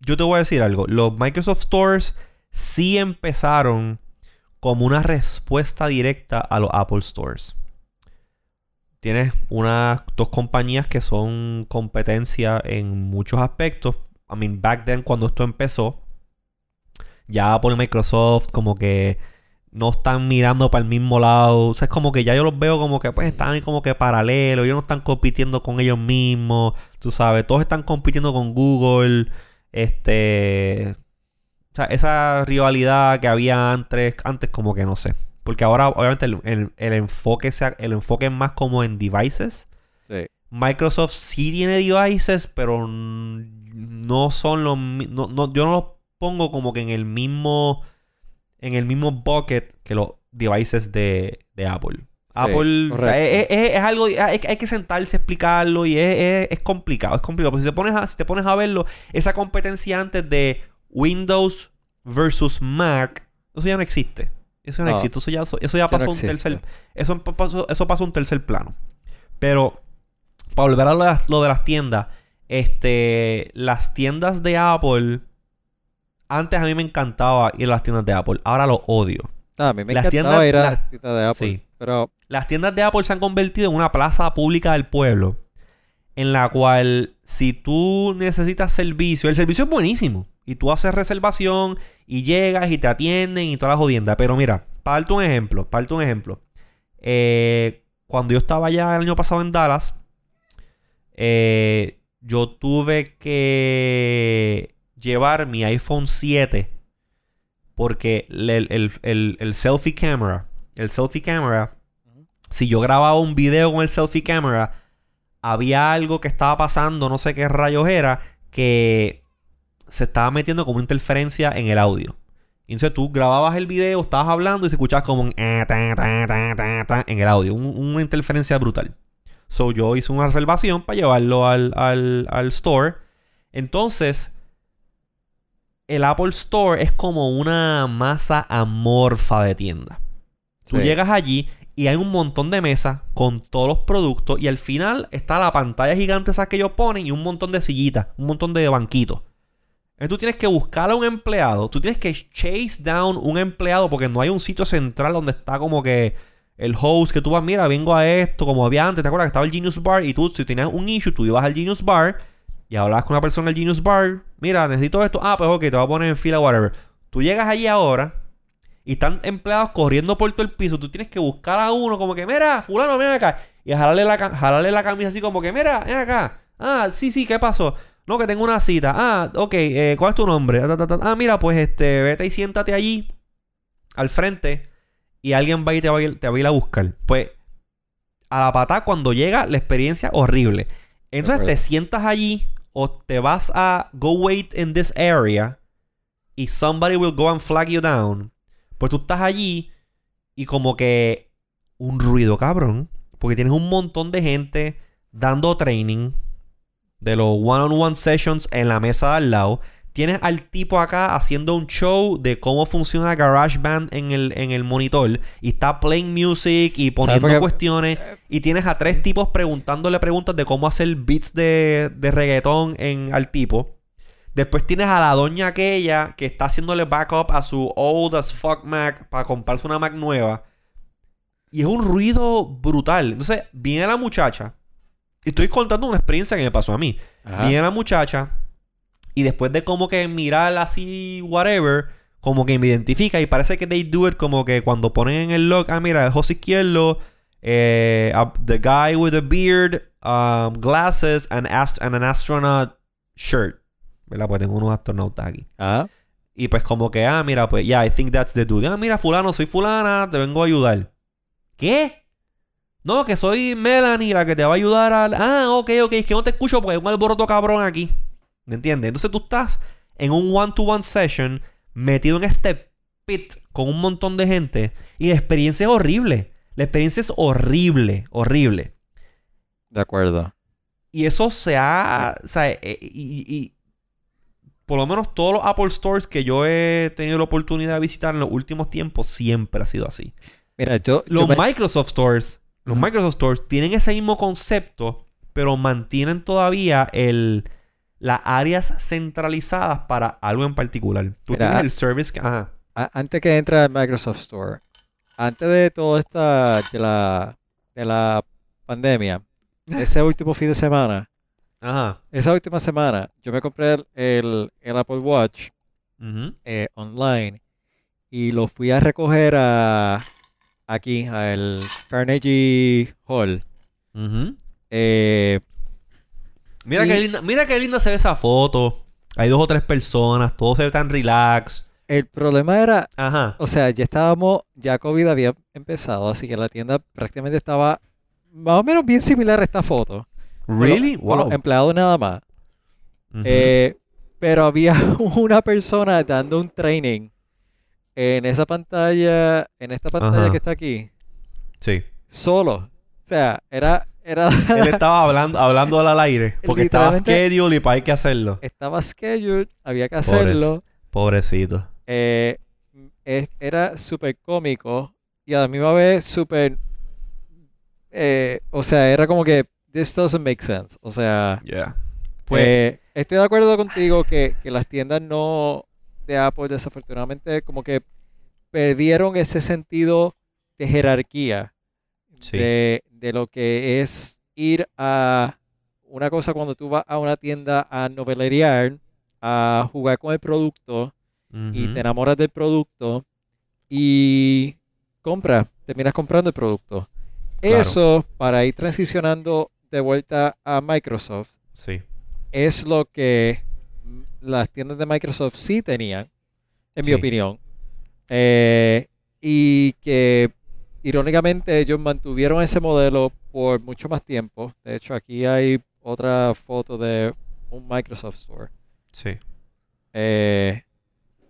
yo te voy a decir algo. Los Microsoft Stores sí empezaron como una respuesta directa a los Apple Stores. Tienes unas dos compañías que son competencia en muchos aspectos. I mean, back then cuando esto empezó, ya Apple y Microsoft como que no están mirando para el mismo lado. O sea, es como que ya yo los veo como que pues están ahí como que paralelos. Ellos no están compitiendo con ellos mismos. Tú sabes, todos están compitiendo con Google. Este. O sea, esa rivalidad que había antes, antes como que no sé. Porque ahora, obviamente, el, el- el enfoque sea, el enfoque es más como en devices. Sí. Microsoft sí tiene devices, pero no son los no, no- yo no los pongo como que en el mismo en el mismo bucket que los devices de, de Apple. Apple o sea, correcto. es, es- es algo hay, hay que sentarse a explicarlo y es, complicado, es complicado. Porque si te pones a, si te pones a verlo, esa competencia antes de Windows versus Mac, eso ya no existe. Eso ya no, No. existe. Eso ya, eso ya no pasó a un tercer eso pa- pasó, eso pasó un tercer plano. Pero, para volver a lo de, las, lo de las tiendas, este, las tiendas de Apple, antes a mí me encantaba ir a las tiendas de Apple, ahora lo odio. Ah, a mí me Las encantaba tiendas- ir a las- las tiendas de Apple. sí. Pero Las tiendas de Apple se han convertido en una plaza pública del pueblo, en la cual si tú necesitas servicio, el servicio es buenísimo, y tú haces reservación, y llegas y te atienden y toda la jodienda. Pero mira, para darte un ejemplo, para darte un ejemplo. Eh, cuando yo estaba allá el año pasado en Dallas, eh, yo tuve que llevar mi iPhone 7 porque el, el- el- el selfie camera, el selfie camera, si yo grababa un video con el selfie camera, había algo que estaba pasando, no sé qué rayos era, que se estaba metiendo como una interferencia en el audio. Entonces tú grababas el video, estabas hablando y se escuchaba como un ta en el audio. Un- una interferencia brutal. So yo hice una reservación para llevarlo al, al, al store. Entonces, el Apple Store es como una masa amorfa de tienda. Tú Sí. llegas allí Y hay un montón de mesas con todos los productos. Y al final está la pantalla gigante esa que ellos ponen y un montón de sillitas, un montón de banquitos. Entonces tú tienes que buscar a un empleado. Tú tienes que chase down un empleado porque no hay un sitio central donde está como que el host que tú vas, mira, vengo a esto, como había antes. ¿Te acuerdas que estaba el Genius Bar? Y tú, si tenías un issue, tú ibas al Genius Bar y hablabas con una persona del Genius Bar. Mira, necesito esto. Ah, pues ok, te voy a poner en fila, whatever. Tú llegas allí ahora y están empleados corriendo por todo el piso. Tú tienes que buscar a uno como que, mira, fulano, ven acá. Y jalarle la, jalarle la camisa así como que, mira, ven acá. Ah, sí, sí, ¿qué pasó? No, que tengo una cita. Ah, ok, eh, ¿cuál es tu nombre? Ah, mira, pues este, vete y siéntate allí, al frente, y alguien va y te va a ir, te va a, ir a buscar. Pues, a la pata, cuando llega, la experiencia horrible. Entonces te sientas allí, o te vas a go wait in this area, y somebody will go and flag you down. Pues tú estás allí, y como que un ruido cabrón, porque tienes un montón de gente dando training de los one-on-one sessions en la mesa de al lado. Tienes al tipo acá haciendo un show de cómo funciona GarageBand en el, en el monitor. Y está playing music y poniendo cuestiones. Y tienes a tres tipos preguntándole preguntas de cómo hacer beats de, de reggaetón en, al tipo. Después tienes a la doña aquella que está haciéndole backup a su old as fuck Mac para comprarse una Mac nueva. Y es un ruido brutal. Entonces viene la muchacha y estoy contando una experiencia que me pasó a mí. Viene la muchacha y después de como que mirar así, whatever, como que me identifica y parece que they do it como que cuando ponen en el log, ah, mira, el José Izquierdo, eh, the guy with a beard, um, glasses, and, and an astronaut shirt. ¿Verdad? Pues tengo unos astronautas aquí. Ah. Y pues como que, ah, mira, pues, yeah, I think that's the dude. Ah, mira, fulano, soy fulana, te vengo a ayudar. ¿Qué? No, que soy Melanie, la que te va a ayudar a... Ah, ok, ok, es que no te escucho porque hay un alboroto cabrón aquí. ¿Me entiendes? Entonces tú estás en un one-to-one session metido en este pit con un montón de gente y la experiencia es horrible. La experiencia es horrible, horrible. De acuerdo. Y eso se ha... O sea, eh, y, y, por lo menos todos los Apple Stores que yo he tenido la oportunidad de visitar en los últimos tiempos siempre ha sido así. Mira, yo... Los Microsoft Stores los Microsoft Stores tienen ese mismo concepto, pero mantienen todavía el, las áreas centralizadas para algo en particular. Tú tienes el service. Ajá. Antes que entre el Microsoft Store, antes de todo esta de la, de la pandemia, ese último fin de semana, Ajá. esa última semana, yo me compré el, el, Apple Watch eh, online y lo fui a recoger a, aquí al Carnegie Hall. Eh, mira, qué linda, mira qué linda se ve esa foto. Hay dos o tres personas, todo se ve tan relax. El problema era, Ajá. o sea, ya estábamos, ya COVID había empezado, así que la tienda prácticamente estaba más o menos bien similar a esta foto. Really? wow. empleados nada más. Eh, pero había una persona dando un training en esa pantalla, en esta pantalla que está aquí. Sí. Solo. O sea, era... era Él estaba hablando, hablando al aire. Porque estaba schedule y para hay que hacerlo. Estaba schedule, había que hacerlo. Pobrecito. Eh, era súper cómico y a la misma vez súper... Eh, o sea, era como que... This doesn't make sense. O sea... Yeah. Pues, eh, estoy de acuerdo contigo que, que las tiendas no de Apple desafortunadamente como que perdieron ese sentido de jerarquía de, lo que es ir a una cosa cuando tú vas a una tienda a novelerear, a jugar con el producto y te enamoras del producto y compra, terminas comprando el producto. Eso para ir transicionando de vuelta a Microsoft sí. es lo que las tiendas de Microsoft sí tenían, en mi opinión. Eh, y que irónicamente ellos mantuvieron ese modelo por mucho más tiempo. De hecho, aquí hay otra foto de un Microsoft Store. Sí. Eh,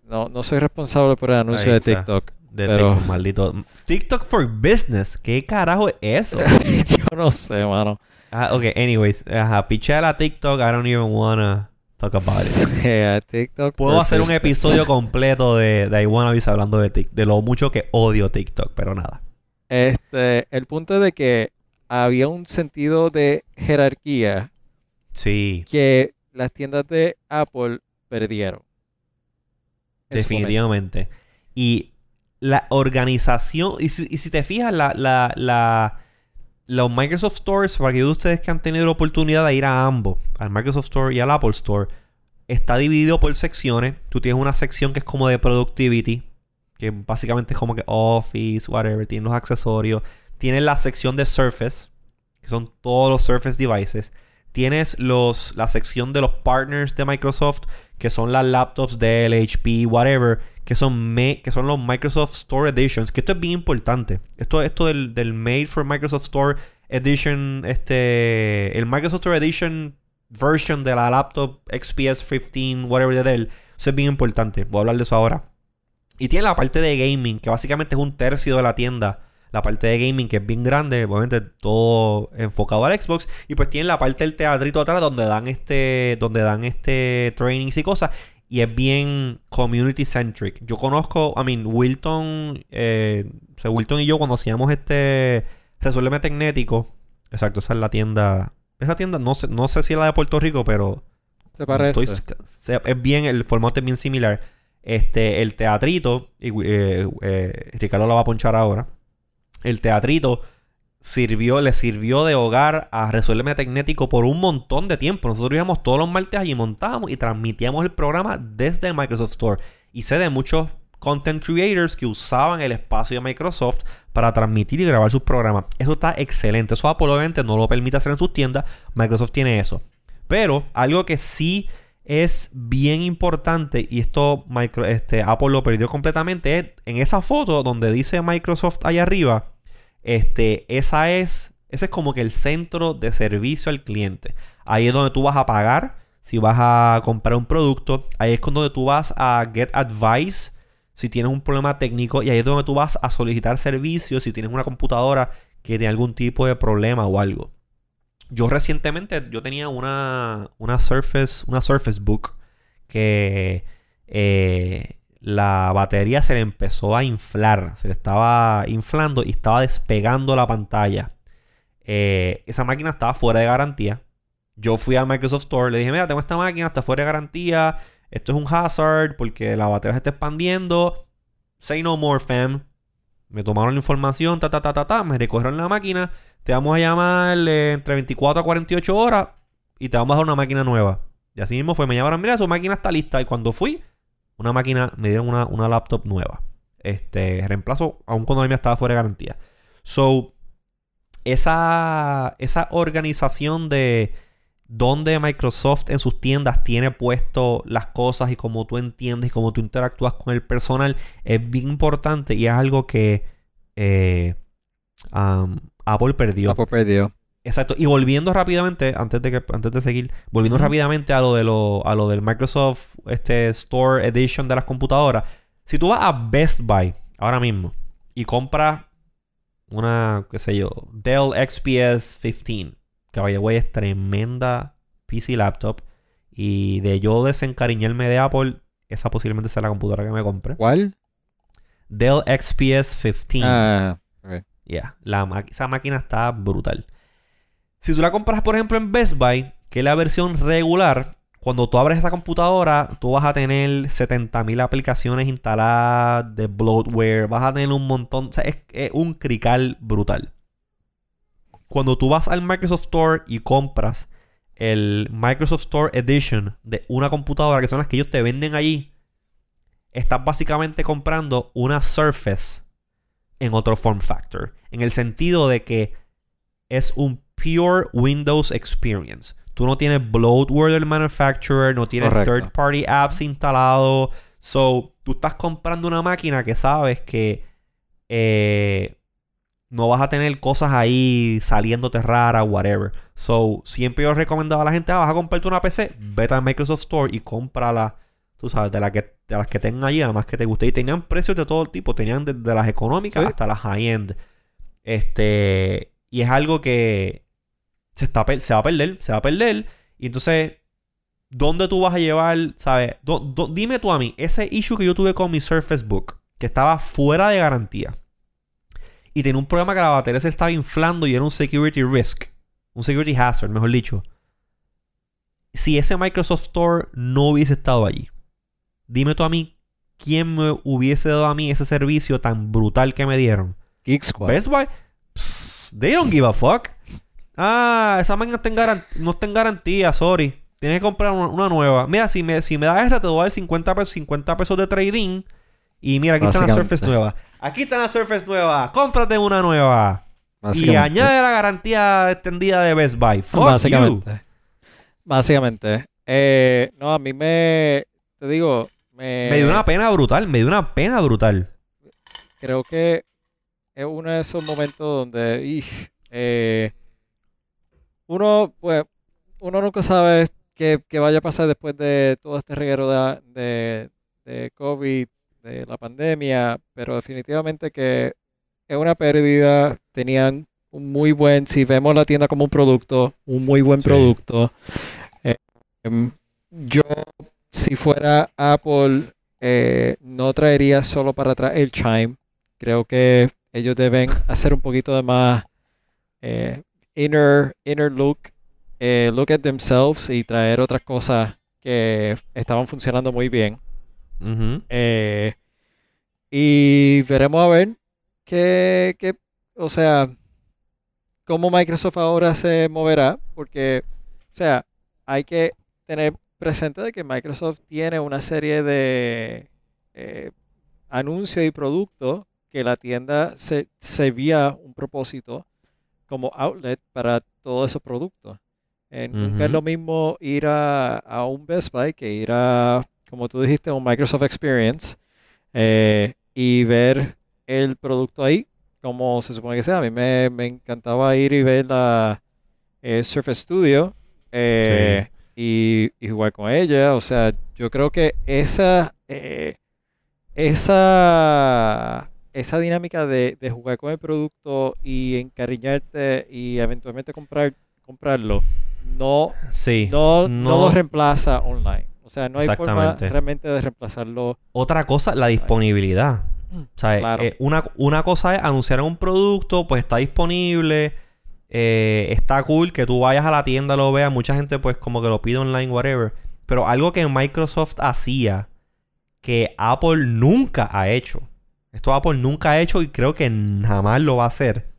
no, no soy responsable por el anuncio de TikTok. De pero... maldito. TikTok for Business. ¿Qué carajo es eso? Yo no sé, mano. Ah, ok, anyways. Ajá, piché la TikTok. I don't even wanna talk about TikTok Puedo hacer un episodio completo de, de I Wanna hablando de TikTok, de lo mucho que odio TikTok, pero nada. Este, el punto de que había un sentido de jerarquía Sí, que las tiendas de Apple perdieron. definitivamente. Y la organización, y si, y si te fijas, la, la, la- los Microsoft Stores, para aquellos de ustedes que han tenido la oportunidad de ir a ambos, al Microsoft Store y al Apple Store, está dividido por secciones. Tú tienes una sección que es como de productivity, que básicamente es como que Office, whatever, tienes los accesorios. Tienes la sección de Surface, que son todos los Surface devices. Tienes los, la sección de los partners de Microsoft, que son las laptops Dell, HP, whatever, que son, me- que son los Microsoft Store Editions, que esto es bien importante. Esto, esto del, del Made for Microsoft Store Edition, este, el Microsoft Store Edition version de la laptop XPS 15, whatever de Dell, eso es bien importante. Voy a hablar de eso ahora. Y tiene la parte de gaming, que básicamente es un tercio de la tienda. La parte de gaming, que es bien grande, obviamente todo enfocado al Xbox. Y pues tiene la parte del teatrito atrás, donde dan este. Donde dan este trainings y cosas. Y es bien community centric. Yo conozco, I mean, Wilton. eh, o sea, Wilton y yo, cuando hacíamos este. Resuélveme Tecnético. Exacto, esa es la tienda. Esa tienda, no sé, no sé si es la de Puerto Rico, pero ¿Te parece? Estoy- se- es bien, el formato es bien similar. Este, el teatrito, y, eh, eh, Ricardo lo va a ponchar ahora. El teatrito sirvió, le sirvió de hogar a Resuélveme Tecnético por un montón de tiempo. Nosotros íbamos todos los martes allí, montábamos y transmitíamos el programa desde el Microsoft Store. Y sé de muchos content creators que usaban el espacio de Microsoft para transmitir y grabar sus programas. Eso está excelente. Eso Apple obviamente no lo permite hacer en sus tiendas. Microsoft tiene eso. Pero algo que sí es bien importante y esto este, Apple lo perdió completamente en esa foto donde dice Microsoft ahí arriba. Este, esa es, ese es como que el centro de servicio al cliente. Ahí es donde tú vas a pagar si vas a comprar un producto. Ahí es donde tú vas a get advice si tienes un problema técnico. Y ahí es donde tú vas a solicitar servicios si tienes una computadora que tiene algún tipo de problema o algo. Yo recientemente, yo tenía una, una Surface, una Surface Book que eh, la batería se le empezó a inflar, se le estaba inflando y estaba despegando la pantalla. Eh, esa máquina estaba fuera de garantía. Yo fui a Microsoft Store, le dije, mira, tengo esta máquina, está fuera de garantía, esto es un hazard porque la batería se está expandiendo. Say no more, fam. Me tomaron la información, ta, ta, ta, ta, ta, me recogieron la máquina. Te vamos a llamar eh, entre 24 a 48 horas y te vamos a dar una máquina nueva. Y así mismo fue, me llamaron, mira, su máquina está lista. Y cuando fui, una máquina, me dieron una, una laptop nueva. Este, reemplazo, aun cuando la mía estaba fuera de garantía. So, esa, esa organización de donde Microsoft en sus tiendas tiene puesto las cosas y cómo tú entiendes y cómo tú interactúas con el personal es bien importante y es algo que eh, um, Apple perdió. Apple perdió. Exacto. Y volviendo rápidamente, antes de que, antes de seguir, volviendo rápidamente a lo de lo, a lo del Microsoft este, Store Edition de las computadoras. Si tú vas a Best Buy ahora mismo y compras una, qué sé yo, Dell XPS 15, que by the way es tremenda PC laptop. Y de yo desencariñarme de Apple, esa posiblemente sea la computadora que me compre. ¿Cuál? Dell XPS 15. Ah. Yeah, la esa máquina está brutal. Si tú la compras, por ejemplo, en Best Buy, que es la versión regular, cuando tú abres esa computadora, tú vas a tener 70.000 aplicaciones instaladas de bloatware, vas a tener un montón, o sea, es, es un crical brutal. Cuando tú vas al Microsoft Store y compras el Microsoft Store Edition de una computadora, que son las que ellos te venden allí, estás básicamente comprando una Surface en otro form factor. En el sentido de que es un pure Windows experience. Tú no tienes bloatware del manufacturer, no tienes Correcto. third party apps instalados. So, tú estás comprando una máquina que sabes que eh, no vas a tener cosas ahí saliéndote raras, whatever. So, siempre yo recomendaba a la gente, ah, vas a comprarte una PC, vete al Microsoft Store y cómprala, tú sabes, de, la que, de las que tengan allí, además que te guste. Y tenían precios de todo tipo, tenían desde de las económicas Sí. hasta las high-end. Este, y es algo que se, está, se va a perder, se va a perder. Y entonces, ¿dónde tú vas a llevar, sabes? Do- do- dime tú a mí, ese issue que yo tuve con mi Surface Book, que estaba fuera de garantía. Y tenía un problema que la batería se estaba inflando y era un security risk. Un security hazard, mejor dicho. Si ese Microsoft Store no hubiese estado allí, dime tú a mí, ¿quién me hubiese dado a mí ese servicio tan brutal que me dieron? Geek Squad. Best Buy. Psst, they don't give a fuck. Ah, esa máquina no está en garantía, sorry. Tienes que comprar una, una nueva. Mira, si me, si me das esa, te doy 50 pesos, 50 pesos de trading. Y mira, aquí está Básicamente. Surface nueva. Aquí está la Surface nueva. Cómprate una nueva. Y añade la garantía extendida de Best Buy. Fuck you. Básicamente. Básicamente. Eh, no, a mí me. Te digo. Me, Me dio una pena brutal. Me dio una pena brutal. Creo que es uno de esos momentos donde. eh, uno, pues. Uno nunca sabe qué, qué vaya a pasar después de todo este reguero de, de, de COVID, de la pandemia. Pero definitivamente que es una pérdida. Tenían un muy buen. Si vemos la tienda como un producto, un muy buen Sí. producto. Eh, em, yo, si fuera Apple, eh, no traería solo para atrás el Chime. Creo que ellos deben hacer un poquito de más eh, inner, inner look, eh, look at themselves y traer otras cosas que estaban funcionando muy bien. Eh, y veremos a ver qué, qué- o sea, cómo Microsoft ahora se moverá, porque, o sea, hay que tener presente de que Microsoft tiene una serie de eh, anuncios y productos que la tienda se servía un propósito como outlet para todos esos productos. Eh, Nunca es lo mismo ir a, a un Best Buy que ir a, como tú dijiste, un Microsoft Experience eh, y ver el producto ahí como se supone que sea. A mí me, me encantaba ir y ver la eh, Surface Studio eh, y, y jugar con ella. O sea, yo creo que esa, eh, esa, esa dinámica de, de jugar con el producto y encariñarte y eventualmente comprar, comprarlo, no, Sí. no, no no- lo reemplaza online. O sea, no hay forma realmente de reemplazarlo. Otra cosa, la disponibilidad. O sea, Claro. eh, una, una cosa es anunciar un producto, pues está disponible, eh, está cool que tú vayas a la tienda, lo veas, mucha gente pues como que lo pide online, whatever. Pero algo que Microsoft hacía que Apple nunca ha hecho. Esto Apple nunca ha hecho y creo que jamás lo va a hacer.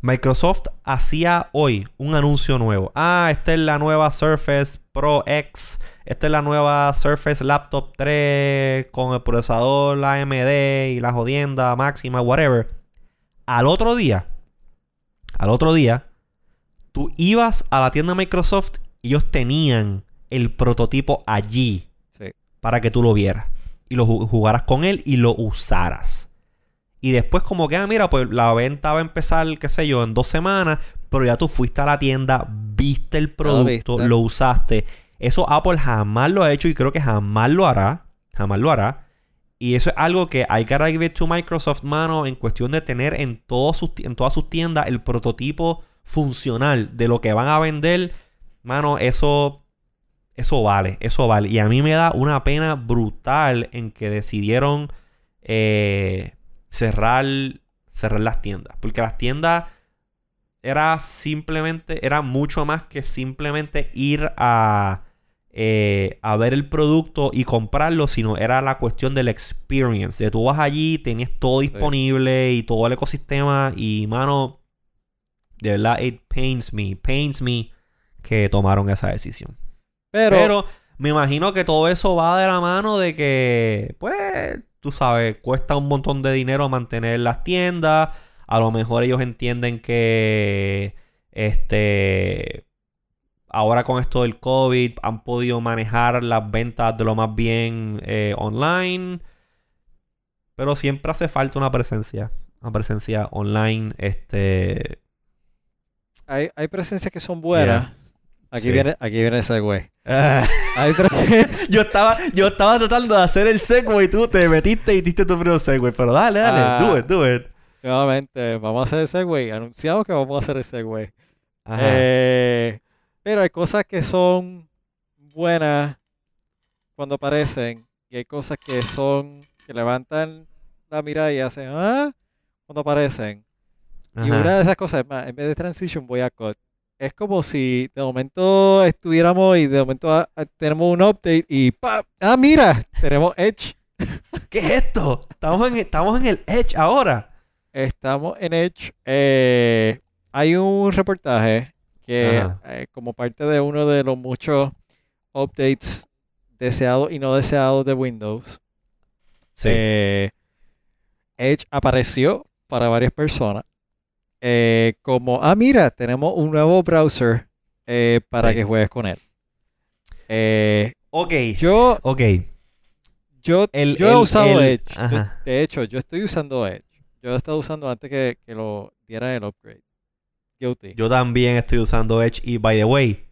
Microsoft hacía hoy un anuncio nuevo. Ah, esta es la nueva Surface Pro X. Esta es la nueva Surface Laptop 3 con el procesador AMD y la jodienda máxima, whatever. Al otro día, al otro día, tú ibas a la tienda Microsoft y ellos tenían el prototipo allí Sí. para que tú lo vieras y lo ju- jugaras con él y lo usaras. Y después como que, ah, mira, pues la venta va a empezar, qué sé yo, en dos semanas, pero ya tú fuiste a la tienda, viste el producto, lo usaste. Eso Apple jamás lo ha hecho y creo que jamás lo hará. Jamás lo hará. Y eso es algo que hay que give it to Microsoft, mano, en cuestión de tener en, sus, en todas sus tiendas el prototipo funcional de lo que van a vender. Mano, eso, eso vale, eso vale. Y a mí me da una pena brutal en que decidieron eh, cerrar, cerrar las tiendas. Porque las tiendas era simplemente, era mucho más que simplemente ir a, eh, a ver el producto y comprarlo, sino era la cuestión del experience. De tú vas allí, tienes todo disponible y todo el ecosistema y, mano, de verdad, it pains me, pains me que tomaron esa decisión. Pero, Pero me imagino que todo eso va de la mano de que, pues, tú sabes, cuesta un montón de dinero mantener las tiendas. A lo mejor ellos entienden que, este, ahora con esto del COVID han podido manejar las ventas de lo más bien eh, online. Pero siempre hace falta una presencia, una presencia online, este... hay, hay presencias que son buenas. Yeah. Aquí Sí. viene, aquí viene ese güey. Hay presencias. Yo estaba, yo estaba tratando de hacer el segue y tú te metiste y diste tu propio segue. Pero dale, dale, Ah. do it, do it. Nuevamente, vamos a hacer ese güey. Anunciamos que vamos a hacer ese güey. Ajá. Eh, pero hay cosas que son buenas cuando aparecen y hay cosas que son que levantan la mirada y hacen ah cuando aparecen. Y una de esas cosas, es más, en vez de transition voy a cut. Es como si de momento estuviéramos y de momento ah, ah, tenemos un update y ¡pap! ¡Ah, mira! Tenemos Edge. ¿Qué es esto? Estamos en, estamos en el Edge ahora. Estamos en Edge. Eh, hay un reportaje que eh, como parte de uno de los muchos updates deseados y no deseados de Windows, Sí. eh, Edge apareció para varias personas eh, como, ah, mira, tenemos un nuevo browser para Sí. que juegues con él. Ok. yo, Ok. yo, El- yo he usado el- Edge. Yo- de hecho, yo estoy usando Edge. Yo lo he estado usando antes que, que lo dieran el upgrade. Guilty. Yo también estoy usando Edge. Y by the way,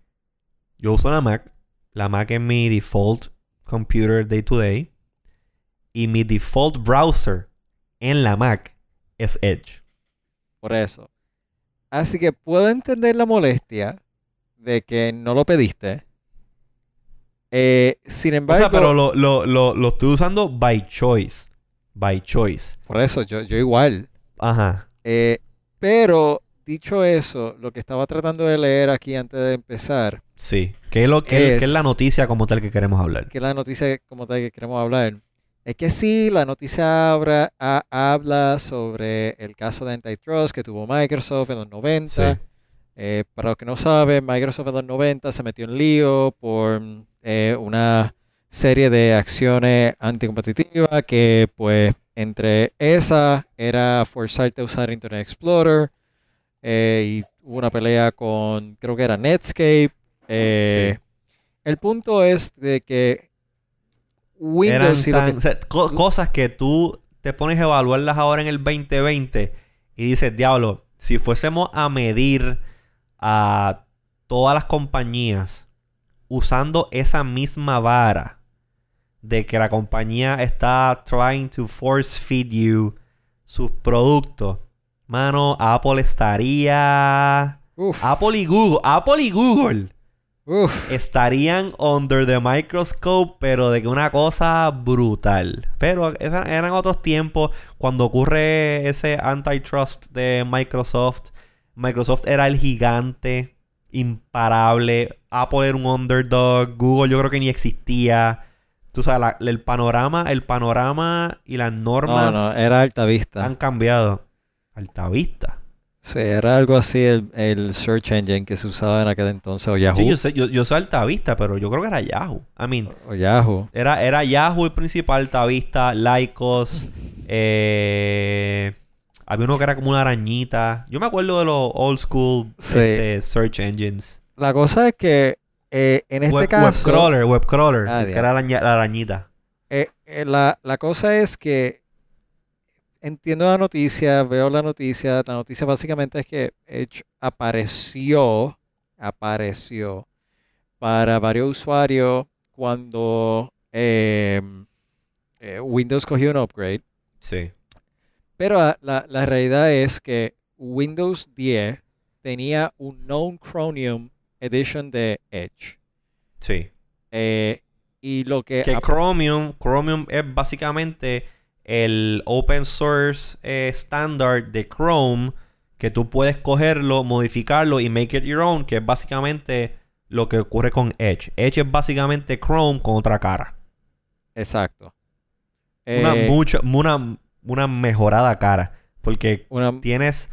yo uso la Mac. La Mac es mi default computer day to day. Y mi default browser en la Mac es Edge. Por eso. Así que puedo entender la molestia de que no lo pediste. Eh, sin O embargo, sea, pero lo, lo, lo, lo estoy usando by choice. By choice. por eso yo, yo igual. Ajá. Eh, pero dicho eso, lo que estaba tratando de leer aquí antes de empezar, Sí. ¿Qué es, lo, qué, Es- qué es la noticia como tal que queremos hablar? que la noticia como tal que queremos hablar, es que sí, la noticia habla, ha- habla sobre el caso de antitrust que tuvo Microsoft en los 90. Sí. Eh, para los que no saben, Microsoft en los 90 se metió en lío por eh, una serie de acciones anticompetitivas que, pues, entre esas era forzarte a usar Internet Explorer eh, y hubo una pelea con, creo que era Netscape. eh, Sí. El punto es de que Eran Windows que- tan- o sea, co- cosas que tú te pones a evaluarlas ahora en el 2020 y dices, diablo, si fuésemos a medir a todas las compañías usando esa misma vara de que la compañía está trying to force feed you sus productos, mano, Apple estaría... Uf, Apple y Google, Apple y Google uf. estarían under the microscope, pero de que una cosa brutal. Pero eran otros tiempos cuando ocurre ese antitrust de Microsoft. Microsoft era el gigante imparable. Apple era un underdog. Google yo creo que ni existía. Tú sabes, la- el panorama, el panorama y las normas No, no, era Alta Vista. han cambiado. Altavista. Sí, era algo así el, el search engine que se usaba en aquel entonces, o Yahoo. Sí, yo sé, yo, yo soy Altavista, pero yo creo que era Yahoo. I mean, O Yahoo. Era, era Yahoo el principal, Altavista, Lycos. eh, había uno que era como una arañita. Yo me acuerdo de los old school Sí. este, search engines. La cosa es que eh, en este web, caso, Webcrawler, webcrawler. Ah, que era la arañita. eh, eh, la, la cosa es que entiendo la noticia, veo la noticia. La noticia básicamente es que Edge apareció, apareció para varios usuarios cuando eh, eh, Windows cogió un upgrade. Sí. Pero ah, la, la realidad es que Windows 10 tenía un Known Chromium Edition de Edge. Sí. Eh, y lo que... Que Chromium, Chromium es básicamente el open source eh, standard de Chrome que tú puedes cogerlo, modificarlo y make it your own, que es básicamente lo que ocurre con Edge. Edge es básicamente Chrome con otra cara. Exacto. Una, Eh, mucha, una, una mejorada cara. Porque una- tienes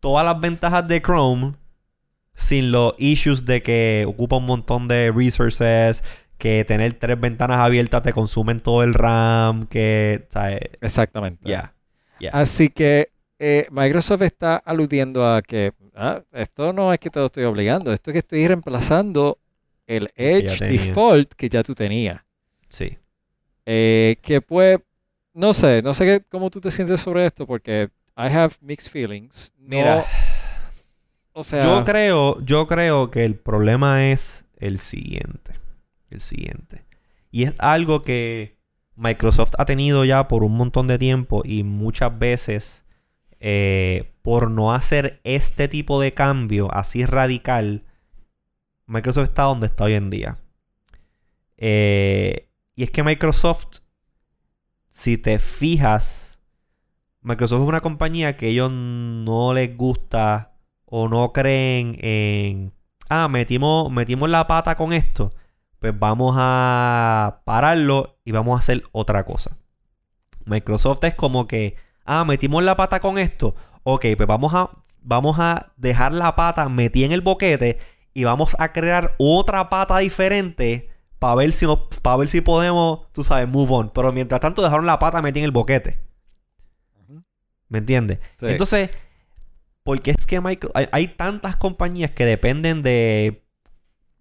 todas las ventajas de Chrome sin los issues de que ocupa un montón de resources, que tener tres ventanas abiertas te consumen todo el RAM, que, ¿sabes? exactamente. Ya. ya. Así que eh, Microsoft está aludiendo a que ah, esto no es que te lo estoy obligando, esto es que estoy reemplazando el Edge default que ya tú tenías. Sí. Eh, que pues, no sé, no sé qué, cómo tú te sientes sobre esto, porque I have mixed feelings. No- Mira, o sea, yo creo, yo creo que el problema es el siguiente. El siguiente. Y es algo que Microsoft ha tenido ya por un montón de tiempo y muchas veces eh, por no hacer este tipo de cambio así radical, Microsoft está donde está hoy en día. Eh, y es que Microsoft, si te fijas, Microsoft es una compañía que ellos no les gusta o no creen en, ah, metimos, metimos la pata con esto, pues vamos a pararlo y vamos a hacer otra cosa. Microsoft es como que, ah, metimos la pata con esto, ok, pues vamos a, vamos a dejar la pata metida en el boquete y vamos a crear otra pata diferente para ver si para ver si podemos, tú sabes, move on. Pero mientras tanto dejaron la pata metida en el boquete. ¿Me entiendes? Sí. Entonces, porque es que micro- hay, hay tantas compañías que dependen de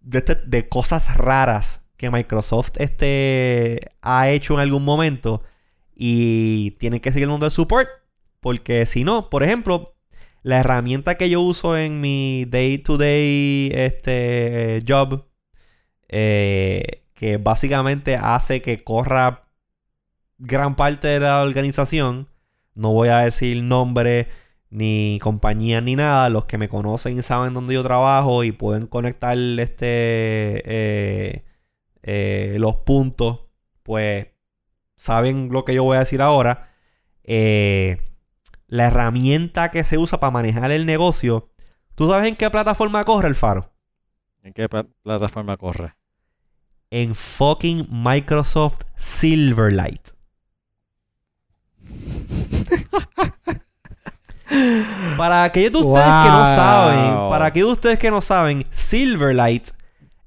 de, este- de cosas raras que Microsoft este, ha hecho en algún momento y tienen que seguir el support porque si no, por ejemplo, la herramienta que yo uso en mi day-to-day este, job, eh, que básicamente hace que corra gran parte de la organización, no voy a decir nombre ni compañía ni nada, los que me conocen saben dónde yo trabajo y pueden conectar este eh, eh, los puntos, pues saben lo que yo voy a decir ahora. Eh, la herramienta que se usa para manejar el negocio. ¿Tú sabes en qué plataforma corre el faro? ¿En qué pla- plataforma corre? En fucking Microsoft Silverlight. Para aquellos de ustedes que no saben, para aquellos de ustedes que no saben, Silverlight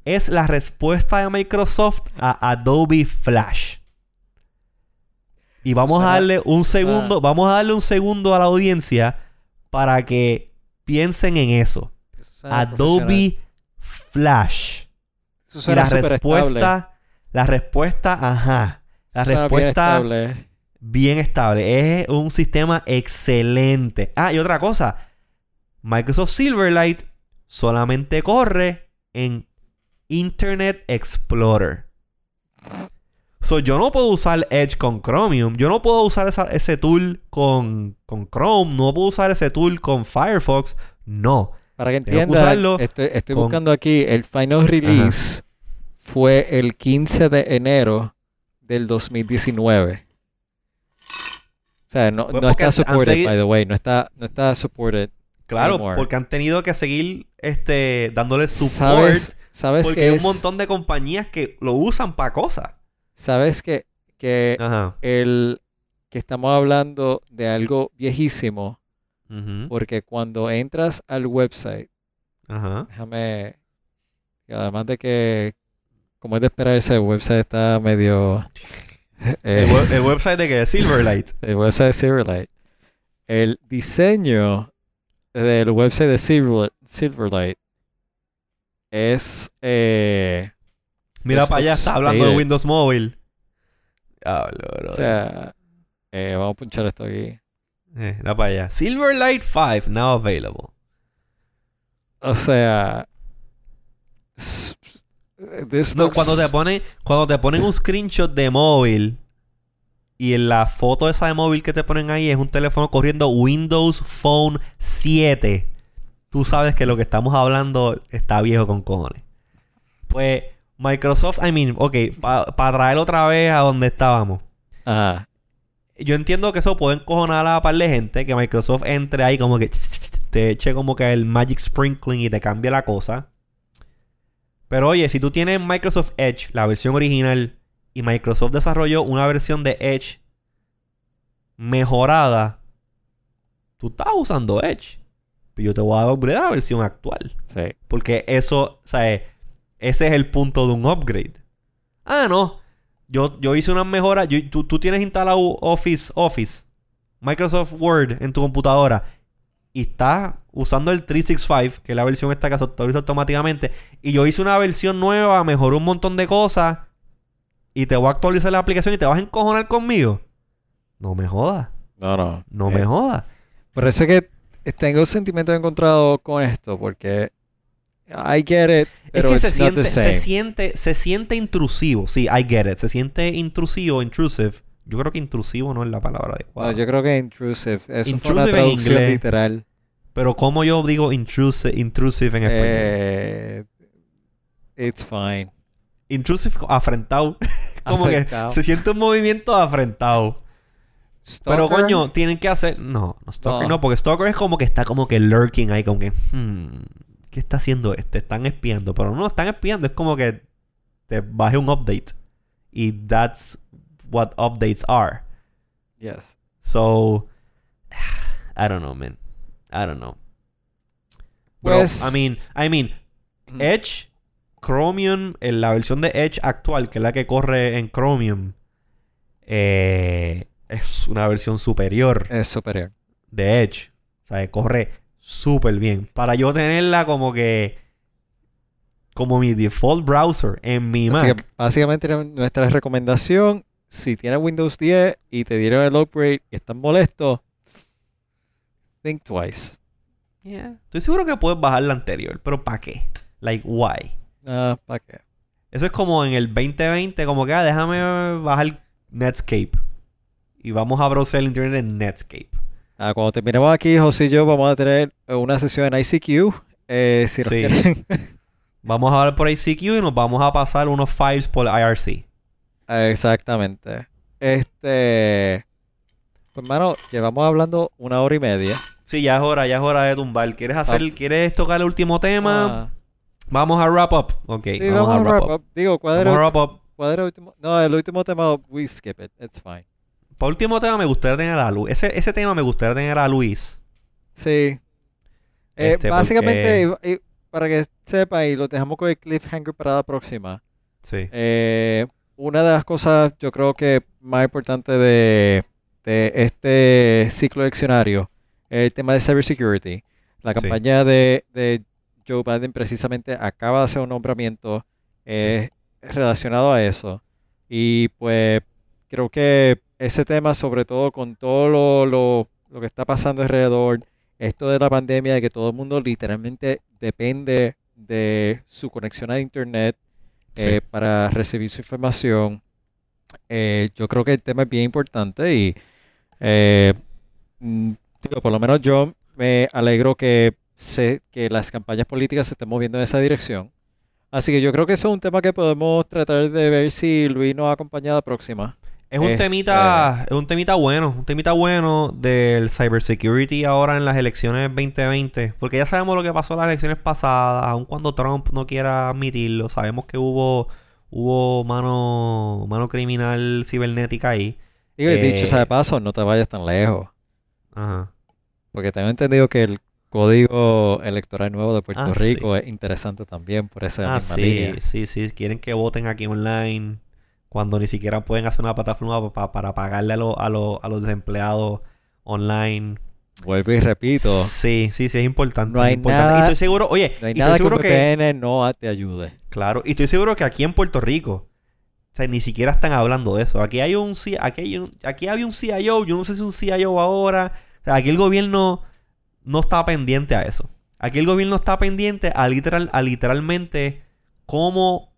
es la respuesta de Microsoft a Adobe Flash. Y vamos a darle un sea- segundo, vamos a darle un segundo a la audiencia para que piensen en eso. Adobe Flash. Eso Y la estable. respuesta, la respuesta, ajá. La respuesta. Bien estable. Es un sistema excelente. Ah, y otra cosa. Microsoft Silverlight solamente corre en Internet Explorer. So, yo no puedo usar Edge con Chromium. Yo no puedo usar esa- ese tool con, con Chrome. No puedo usar ese tool con Firefox. No. Para que usarlo estoy, estoy con- buscando aquí, el final release fue el 15 de enero del 2019. O sea, no, Pues no está supported, seguido- by the way. No está, no está supported. Claro, Anymore. porque han tenido que seguir este, dándole support. ¿Sabes, sabes Porque que hay un es- montón de compañías que lo usan para cosas. sabes que, que Ajá. el que estamos hablando de algo viejísimo, porque cuando entras al website, Ajá. déjame, además de que, como es de esperar, ese website está medio... eh, El, web- el website de que Silverlight. el website de Silverlight. El diseño del website de Silver- Silverlight es... eh, Mira Es para allá, está hablando de. Windows Mobile. Diablo, bro. o sea, eh, vamos a punchar esto aquí. Eh, para allá. Silverlight 5 now available. O sea... s- this No, looks- cuando te ponen, cuando te ponen un screenshot de móvil y en la foto esa de móvil que te ponen ahí es un teléfono corriendo Windows Phone 7. Tú sabes que lo que estamos hablando está viejo con cojones. Pues Microsoft, I mean, ok, para traer otra vez a donde estábamos. Ajá. Yo entiendo que eso puede encojonar a la par de gente, que Microsoft entre ahí como que te eche como que el Magic Sprinkling y te cambie la cosa. Pero oye, si tú tienes Microsoft Edge, la versión original, y Microsoft desarrolló una versión de Edge mejorada, tú estás usando Edge. Pero yo te voy a dar upgrade a la versión actual. Sí. Porque eso, o sea, eh, ese es el punto de un upgrade. Ah, no. Yo, yo hice unas mejoras. Yo- tú, tú tienes instalado Office, Office, Microsoft Word en tu computadora y estás usando el 365, que es la versión esta que se actualiza automáticamente. Y yo hice una versión nueva, mejoré un montón de cosas y te voy a actualizar la aplicación y te vas a encojonar conmigo. No me jodas. No, no. No Eh, me jodas. Por eso es que tengo sentimientos encontrados con esto, porque I get it, pero es que it's se not the siente, same. se siente, se siente intrusivo. Sí, I get it. Se siente intrusivo, intrusive. Yo creo que intrusivo no es la palabra adecuada. No, yo creo que intrusive. Eso fue Intrusive una en traducción inglés. literal. Pero ¿cómo yo digo intrusive, intrusive en español? Eh, it's fine. Intrusive, afrentado. Como Afrentado. que se siente un movimiento afrentado. Pero coño, tienen que hacer. No, no, Stalker No. no, porque Stalker es como que está como que lurking ahí, como que. hmm, ¿Qué está haciendo este? Están espiando. Pero no, están espiando. Es como que te baje un update. Y that's what updates are. Yes. So. I don't know, man. I don't know. Bro, Pues- I mean, I mean, Mm. Edge, Chromium, en la versión de Edge actual, que es la que corre en Chromium, eh, es una versión superior Es superior. de Edge. O sea, corre súper bien. Para yo tenerla como que. Como mi default browser en mi Así Mac. que básicamente nuestra recomendación, si tienes Windows 10 y te dieron el upgrade y estás molesto, think twice. Yeah. Estoy seguro que puedes bajar la anterior, pero ¿para qué? Like, why? Ah, ¿para qué? Eso es como en el 2020, como que ah, déjame bajar Netscape. Y vamos a browser el internet en Netscape. Ah, cuando terminemos aquí, José y yo vamos a tener una sesión en ICQ. Eh, si nos Sí. quieren- Vamos a hablar por ICQ y nos vamos a pasar unos files por IRC. Ah, Exactamente. Este. Pues, mano, llevamos hablando una hora y media. Sí, ya es hora, ya es hora de tumbar. ¿Quieres hacer, quieres tocar el último tema? Ah, Vamos a wrap up. Ok, sí, vamos, a wrap up. Digo, ¿cuál era, wrap up. cuál era el último? No, el último tema, we skip it. It's fine. Para último tema me gustaría tener a Luis. Ese, ese tema me gustaría tener a Luis. Sí. Eh, Este, básicamente, y- y para que sepa, y lo dejamos con el cliffhanger para la próxima. Sí. eh, una de las cosas, yo creo que más importante de, de este ciclo leccionario es el tema de cybersecurity. La Sí. campaña de, de Joe Biden precisamente acaba de hacer un nombramiento eh, relacionado a eso. Y pues creo que ese tema, sobre todo con todo lo, lo- lo que está pasando alrededor, esto de la pandemia, de que todo el mundo literalmente depende de su conexión a Internet Eh, para recibir su información, eh, yo creo que el tema es bien importante y eh, mm, digo, por lo menos yo me alegro que, se, que las campañas políticas se estén moviendo en esa dirección. Así que yo creo que eso es un tema que podemos tratar de ver si Luis nos acompaña a la próxima. Es un Este- temita, es un temita bueno, un temita bueno del cybersecurity ahora en las elecciones 2020, porque ya sabemos lo que pasó en las elecciones pasadas, aun cuando Trump no quiera admitirlo, sabemos que hubo hubo mano mano criminal cibernética ahí. Digo, y dicho Eh, sea de paso, no te vayas tan lejos, Ajá. porque tengo entendido que el código electoral nuevo de Puerto Ah, sí. Rico es interesante también por esa Ah, misma sí, línea. sí, sí, quieren que voten aquí online cuando ni siquiera pueden hacer una plataforma pa- para pagarle a, lo- a, lo- a los desempleados online. Vuelvo y repito, Sí, sí, sí, es importante. No es hay importante. nada- y estoy seguro, oye, no hay y nada estoy que seguro que, VPN no te ayude. claro, y estoy seguro que aquí en Puerto Rico, o sea, ni siquiera están hablando de eso. Aquí hay un, aquí hay un- aquí había un CIO, yo no sé si es un CIO ahora. O sea, aquí el gobierno no está pendiente a eso. Aquí el gobierno está pendiente a literal, a literalmente cómo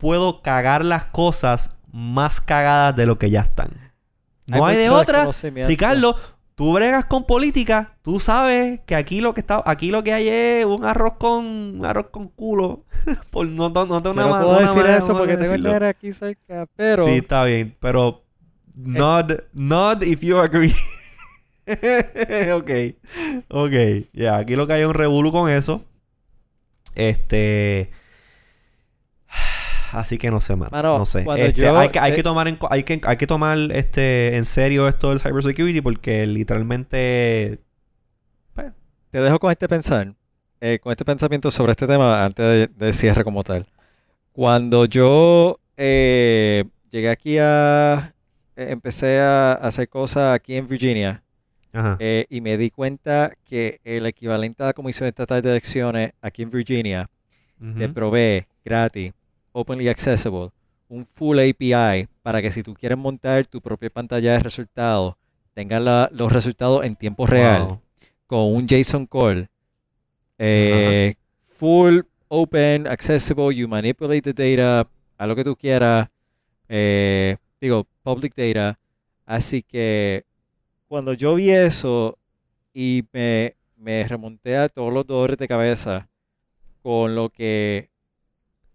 puedo cagar las cosas más cagadas de lo que ya están. No hay, de mucho otra. desconocimiento. Ricardo, tú bregas con política, tú sabes que aquí lo que está, aquí lo que hay es un arroz con un arroz con culo. Por no, no, no tengo no ma- puedo decir eso porque de tengo el nene aquí cerca, pero Sí, está bien, pero not, not if you agree. ok, ok, ya, aquí lo que hay es un revuelo con eso. Este, así que no sé, mano, Mano, no sé. Este, yo- hay, que, hay eh, que tomar en, hay que, hay que tomar este en serio esto del cybersecurity porque literalmente te dejo con este pensar, eh, con este pensamiento sobre este tema antes de, de cierre como tal. Cuando yo eh, llegué aquí a, eh, empecé a hacer cosas aquí en Virginia ajá, eh, y me di cuenta que el equivalente a la Comisión Estatal de Elecciones aquí en Virginia te ujú, provee gratis, openly accessible, un full API para que si tú quieres montar tu propia pantalla de resultados, tengas los resultados en tiempo real wow, con un JSON call. eh, full open, accessible, you manipulate the data, a lo que tú quieras. eh, digo, public data. Así que cuando yo vi eso y me, me remonté a todos los dolores de cabeza con lo que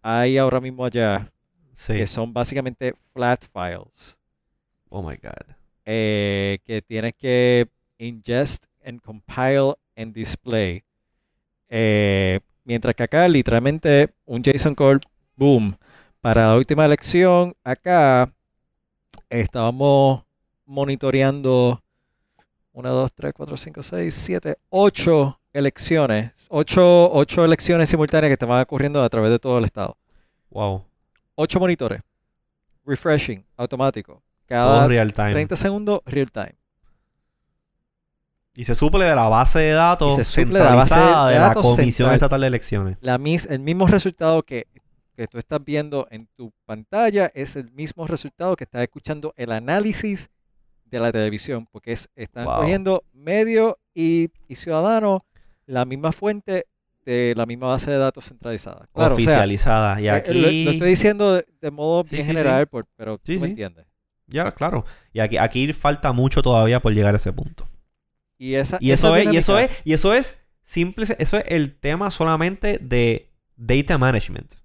hay ahora mismo allá, sí, que son básicamente flat files. oh my god, eh, que tienes que ingest and compile and display. Eh, mientras que acá literalmente un JSON call, boom. Para la última elección, acá estábamos monitoreando 1, 2, 3, 4, 5, 6, 7, 8 elecciones. 8, 8 elecciones simultáneas que estaban ocurriendo a través de todo el estado. Wow. 8 monitores. Refreshing, automático. Todo Cada real time. 30 segundos, real time. Y se suple de la base de datos Y se suple de la base de centralizada de, la datos Comisión central. Estatal de Elecciones. La mis- el mismo resultado que, que tú estás viendo en tu pantalla es el mismo resultado que estás escuchando el análisis de la televisión, porque es, están Wow. cogiendo medio y, y ciudadano la misma fuente de la misma base de datos centralizada. Claro, o sea, oficializada. y eh, aquí... lo, lo estoy diciendo de, de modo Sí, bien sí, general, por- pero tú me entiendes. Ya, claro. Y aquí, aquí falta mucho todavía por llegar a ese punto. Y, esa, Y esa eso es, y eso es, y eso es simple, eso es el tema solamente de data management.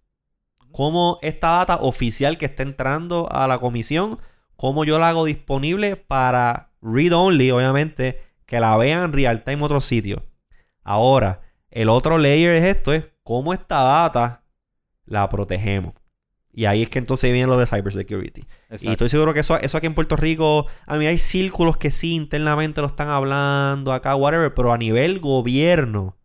Cómo esta data oficial que está entrando a la comisión, cómo yo la hago disponible para read only, obviamente, que la vean real time en otros sitios. Ahora, el otro layer es esto, es cómo esta data la protegemos. Y ahí es que entonces viene lo de cybersecurity. Y estoy seguro que eso, eso aquí en Puerto Rico, a mí hay círculos que sí internamente lo están hablando, acá, whatever, pero a nivel gobierno,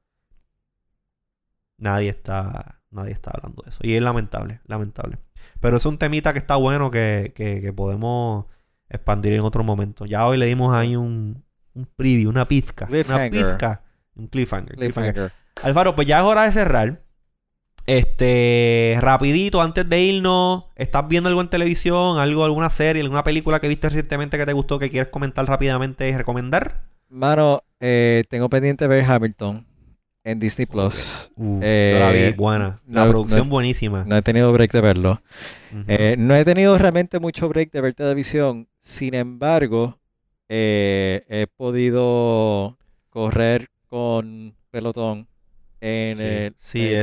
nadie está, nadie está hablando de eso. Y es lamentable, lamentable. Pero es un temita que está bueno que, que- que podemos expandir en otro momento. Ya hoy le dimos ahí un, un preview, una pizca. Una pizca. Un cliffhanger. cliffhanger. Cliffhanger. Alfaro, pues ya es hora de cerrar. Este, rapidito, antes de irnos, ¿estás viendo algo en televisión? ¿Algo, alguna serie, alguna película que viste recientemente que te gustó que quieres comentar rápidamente y recomendar? Mano, eh, tengo pendiente ver Hamilton en Disney Plus. Uf, Eh, yo la vi, buena. La no- producción no- buenísima. No he tenido break de verlo. Eh, no he tenido realmente mucho break de ver televisión. Sin embargo, eh, he podido correr con pelotón en Sí, el. sí, el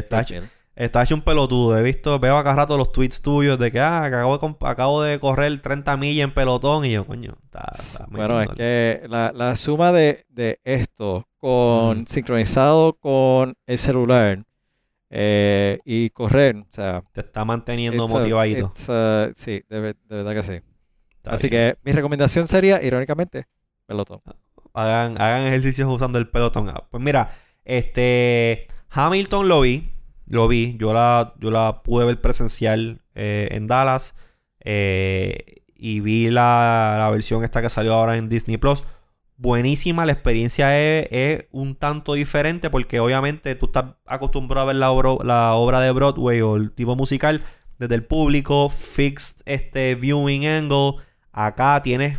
está hecho un pelotudo. He visto, veo acá rato los tweets tuyos de que, ah, acabo de, comp- acabo de correr 30 millas en pelotón. Y yo, coño, está, está Bueno, es que la, la suma de, de esto con Mm. sincronizado con el celular eh, y correr, o sea, Te está manteniendo a- motivadito. a- sí, de, ver- de verdad que sí. Está Así bien. que mi recomendación sería, irónicamente, pelotón. Hagan, hagan ejercicios usando el pelotón. Pues mira, este Hamilton lo vi, lo vi, yo la, yo la pude ver presencial eh, en Dallas eh, y vi la, la versión esta que salió ahora en Disney Plus. Buenísima, la experiencia es, es un tanto diferente porque obviamente tú estás acostumbrado a ver la, obra- la obra de Broadway o el tipo musical desde el público, fixed este viewing angle. Acá tienes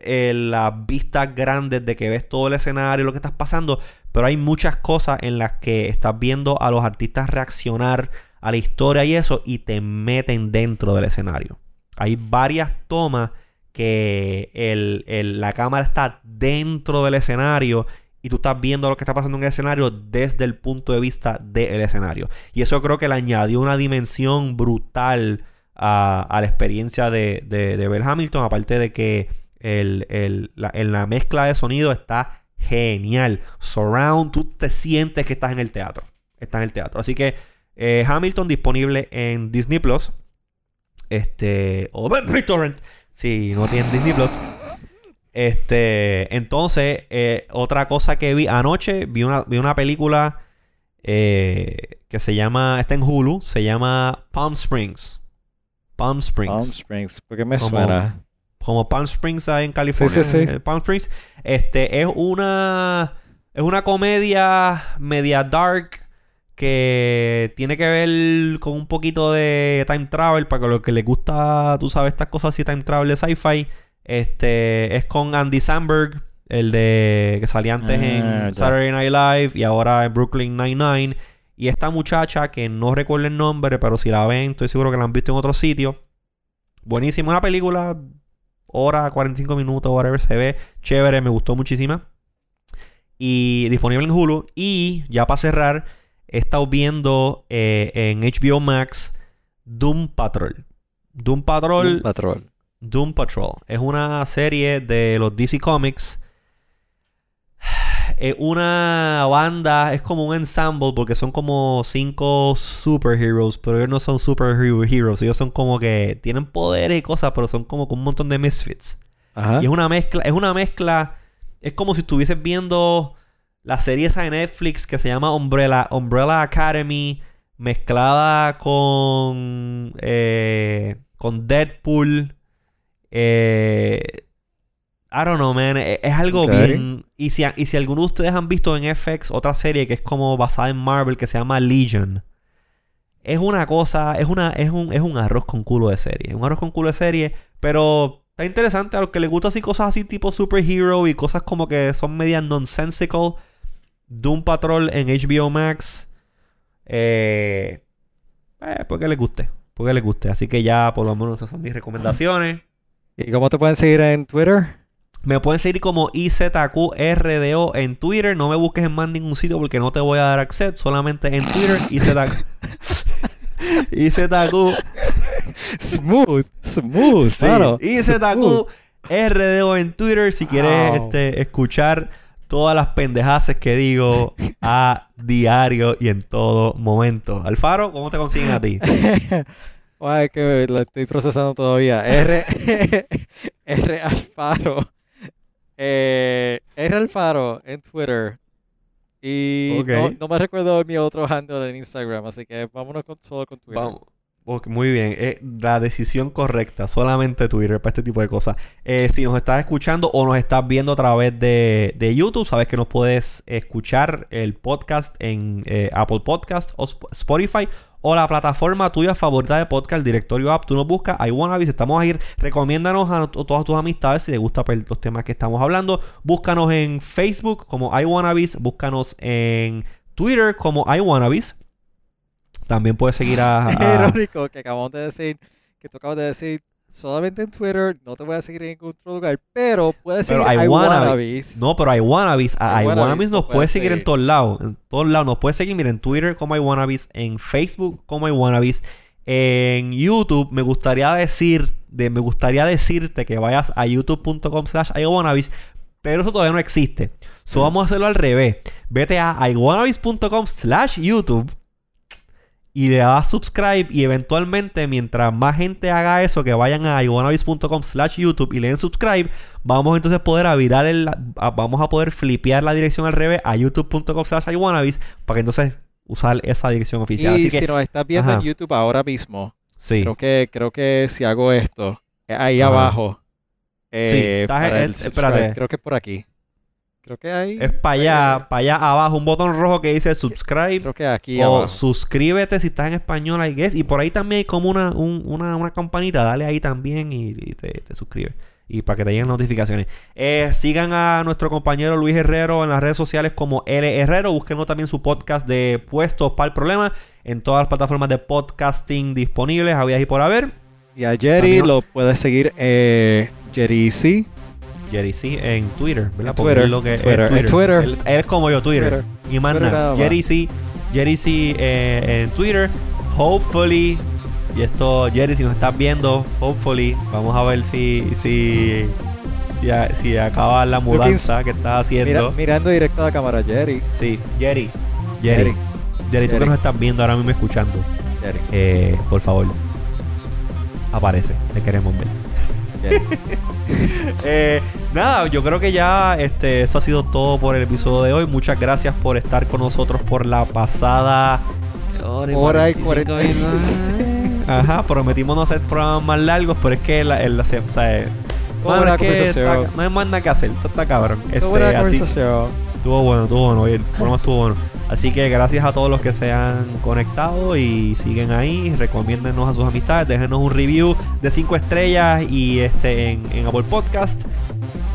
eh, las vistas grandes de que ves todo el escenario, lo que estás pasando, pero hay muchas cosas en las que estás viendo a los artistas reaccionar a la historia y eso y te meten dentro del escenario. Hay varias tomas que el- el- la cámara está dentro del escenario y tú estás viendo lo que está pasando en el escenario desde el punto de vista del escenario. Y eso creo que le añadió una dimensión brutal a, la experiencia de, de, de Bell Hamilton, aparte de que el, el- la, en la mezcla de sonido está genial. Surround, tú te sientes que estás en el teatro. Está en el teatro. Así que eh, Hamilton disponible en Disney Plus. Este. O en BitTorrent. Si no tienen Disney Plus. Este. Entonces, eh, otra cosa que vi anoche, vi una, vi una película eh, que se llama. Está en Hulu. Se llama Palm Springs. Palm Springs Palm Springs, porque me Como- suena. Como Palm Springs ahí en California. Sí, sí, sí. Palm Springs. Este es una es una comedia media dark que tiene que ver con un poquito de time travel para los que les gusta, tú sabes, estas cosas así time travel de sci-fi. Este es con Andy Samberg, el de que salía antes Ah, en ya. Saturday Night Live y ahora en Brooklyn Nine-Nine. Y esta muchacha que no recuerdo el nombre, pero si la ven, estoy seguro que la han visto en otro sitio. Buenísima una película, hora, 45 minutos, whatever, se ve chévere, me gustó muchísima. Y disponible en Hulu. Y ya para cerrar, he estado viendo eh, en HBO Max Doom Patrol. Doom Patrol Doom Patrol. Doom Patrol. Es una serie de los DC Comics. Es una banda, es como un ensemble porque son como cinco superheroes, pero ellos no son superheroes, ellos son como que tienen poderes y cosas, pero son como un montón de misfits. Ajá. Y es una mezcla, es una mezcla, es como si estuvieses viendo la serie esa de Netflix que se llama Umbrella, Umbrella Academy, mezclada con, eh, con Deadpool. Eh, I don't know, man. Es, es algo bien. Y si, y si alguno de ustedes han visto en FX otra serie que es como basada en Marvel que se llama Legion. Es una cosa, es una, es un, es un arroz con culo de serie. Un arroz con culo de serie. Pero está interesante a los que les gusta así cosas así tipo superhero y cosas como que son medias nonsensical. Doom Patrol en HBO Max. Eh, eh, porque les guste. Porque les guste. Así que ya por lo menos esas son mis recomendaciones. ¿Y cómo te pueden seguir en Twitter? Me pueden seguir como IZQRDO en Twitter. No me busques en más ningún sitio porque no te voy a dar accept. Solamente en Twitter. IZQ. IZQ. Smooth, smooth, Sí. claro. IZQ RDO en Twitter. Si quieres este, escuchar todas las pendejaces que digo a diario y en todo momento. Alfaro, ¿cómo te consiguen a ti? Ay, que lo estoy procesando todavía. R, R Alfaro. Eh, R Alfaro en Twitter. Y no, no me recuerdo mi otro handle en Instagram, así que vámonos con, solo con Twitter. Vamos. Ok, muy bien, eh, la decisión correcta, solamente Twitter para este tipo de cosas. Eh, si nos estás escuchando o nos estás viendo a través de, de YouTube, sabes que nos puedes escuchar el podcast en eh, Apple Podcast o Sp- Spotify o la plataforma tuya favorita de podcast, el directorio app. Tú nos buscas, I wanna be, estamos ahí. Recomiéndanos a to- todas tus amistades si te gustan pues, los temas que estamos hablando. Búscanos en Facebook como I wanna be, búscanos en Twitter como I wanna be. También puedes seguir a- Es a irónico que acabamos de decir, que tú acabas de decir, solamente en Twitter, no te voy a seguir en ningún otro lugar, pero puedes Pero seguir I I wanna wannabes. No, pero a I wannabes iWannabes nos lo puede puedes seguir en todos lados. En todos lados. Nos puede seguir, mira, en Twitter como iWannabes, en Facebook como iWannabes, en YouTube. Me gustaría decir, de, me gustaría decirte que vayas a youtube.com slash iWannabes, pero eso todavía no existe. So vamos a hacerlo al revés. Vete a iWannabes.com slash YouTube y le das subscribe y eventualmente mientras más gente haga eso que vayan a iwanabis.com slash youtube y le den subscribe vamos entonces a poder a virar el a- vamos a poder flipear la dirección al revés a youtube.com slash iwanabis para que entonces usar esa dirección oficial Y así si que nos estás viendo Ajá. en YouTube ahora mismo, sí creo que creo que si hago esto, eh, ahí Ajá. abajo, eh, estás- el espérate. creo que por aquí. Creo que ahí. es para allá para allá abajo un botón rojo que dice subscribe Creo que aquí o abajo. suscríbete si estás en español I guess y por ahí también hay como una, un- una, una campanita dale ahí también y, y te, te suscribes y para que te lleguen notificaciones Eh, sigan a nuestro compañero Luis Herrero en las redes sociales como L Herrero búsquenos también su podcast de Puestos para el Problema en todas las plataformas de podcasting disponibles había y por haber Y a Jerry También- lo puedes seguir eh, Jerry C. Jerry C en Twitter ¿verdad? Porque Twitter, es lo que es Twitter, en Twitter. Él, él es como yo Twitter, Twitter. y más nada. Jerry C Jerry C eh, en Twitter hopefully y esto Jerry si nos estás viendo hopefully vamos a ver si si si, a- si acaba la mudanza que estás Mira- haciendo mirando directo a la cámara, Jerry. sí Jerry Jerry Jerry, tú que Jerry. nos estás viendo ahora mismo escuchando Jerry. eh, por favor aparece te queremos ver Jerry. Eh, nada, yo creo que ya este, esto ha sido todo por el episodio de hoy. Muchas gracias por estar con nosotros por la pasada Hora y 45 40 minutos. Ajá, prometimos no hacer programas más largos, pero es que la, el- la- o sea, mano, es que está- no hay más nada que hacer. Esto está cabrón. Este, así-. Estuvo bueno, estuvo bueno. oye, El programa estuvo bueno. Así que gracias a todos los que se han conectado y siguen ahí. Recomiéndennos a sus amistades. Déjenos un review de 5 estrellas y este en, en Apple Podcast.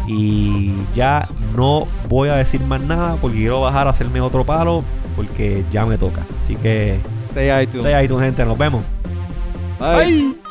Y ya no voy a decir más nada porque quiero bajar a hacerme otro palo porque ya me toca. Así que Stay iTunes. stay tu gente. Nos vemos. Bye. Bye.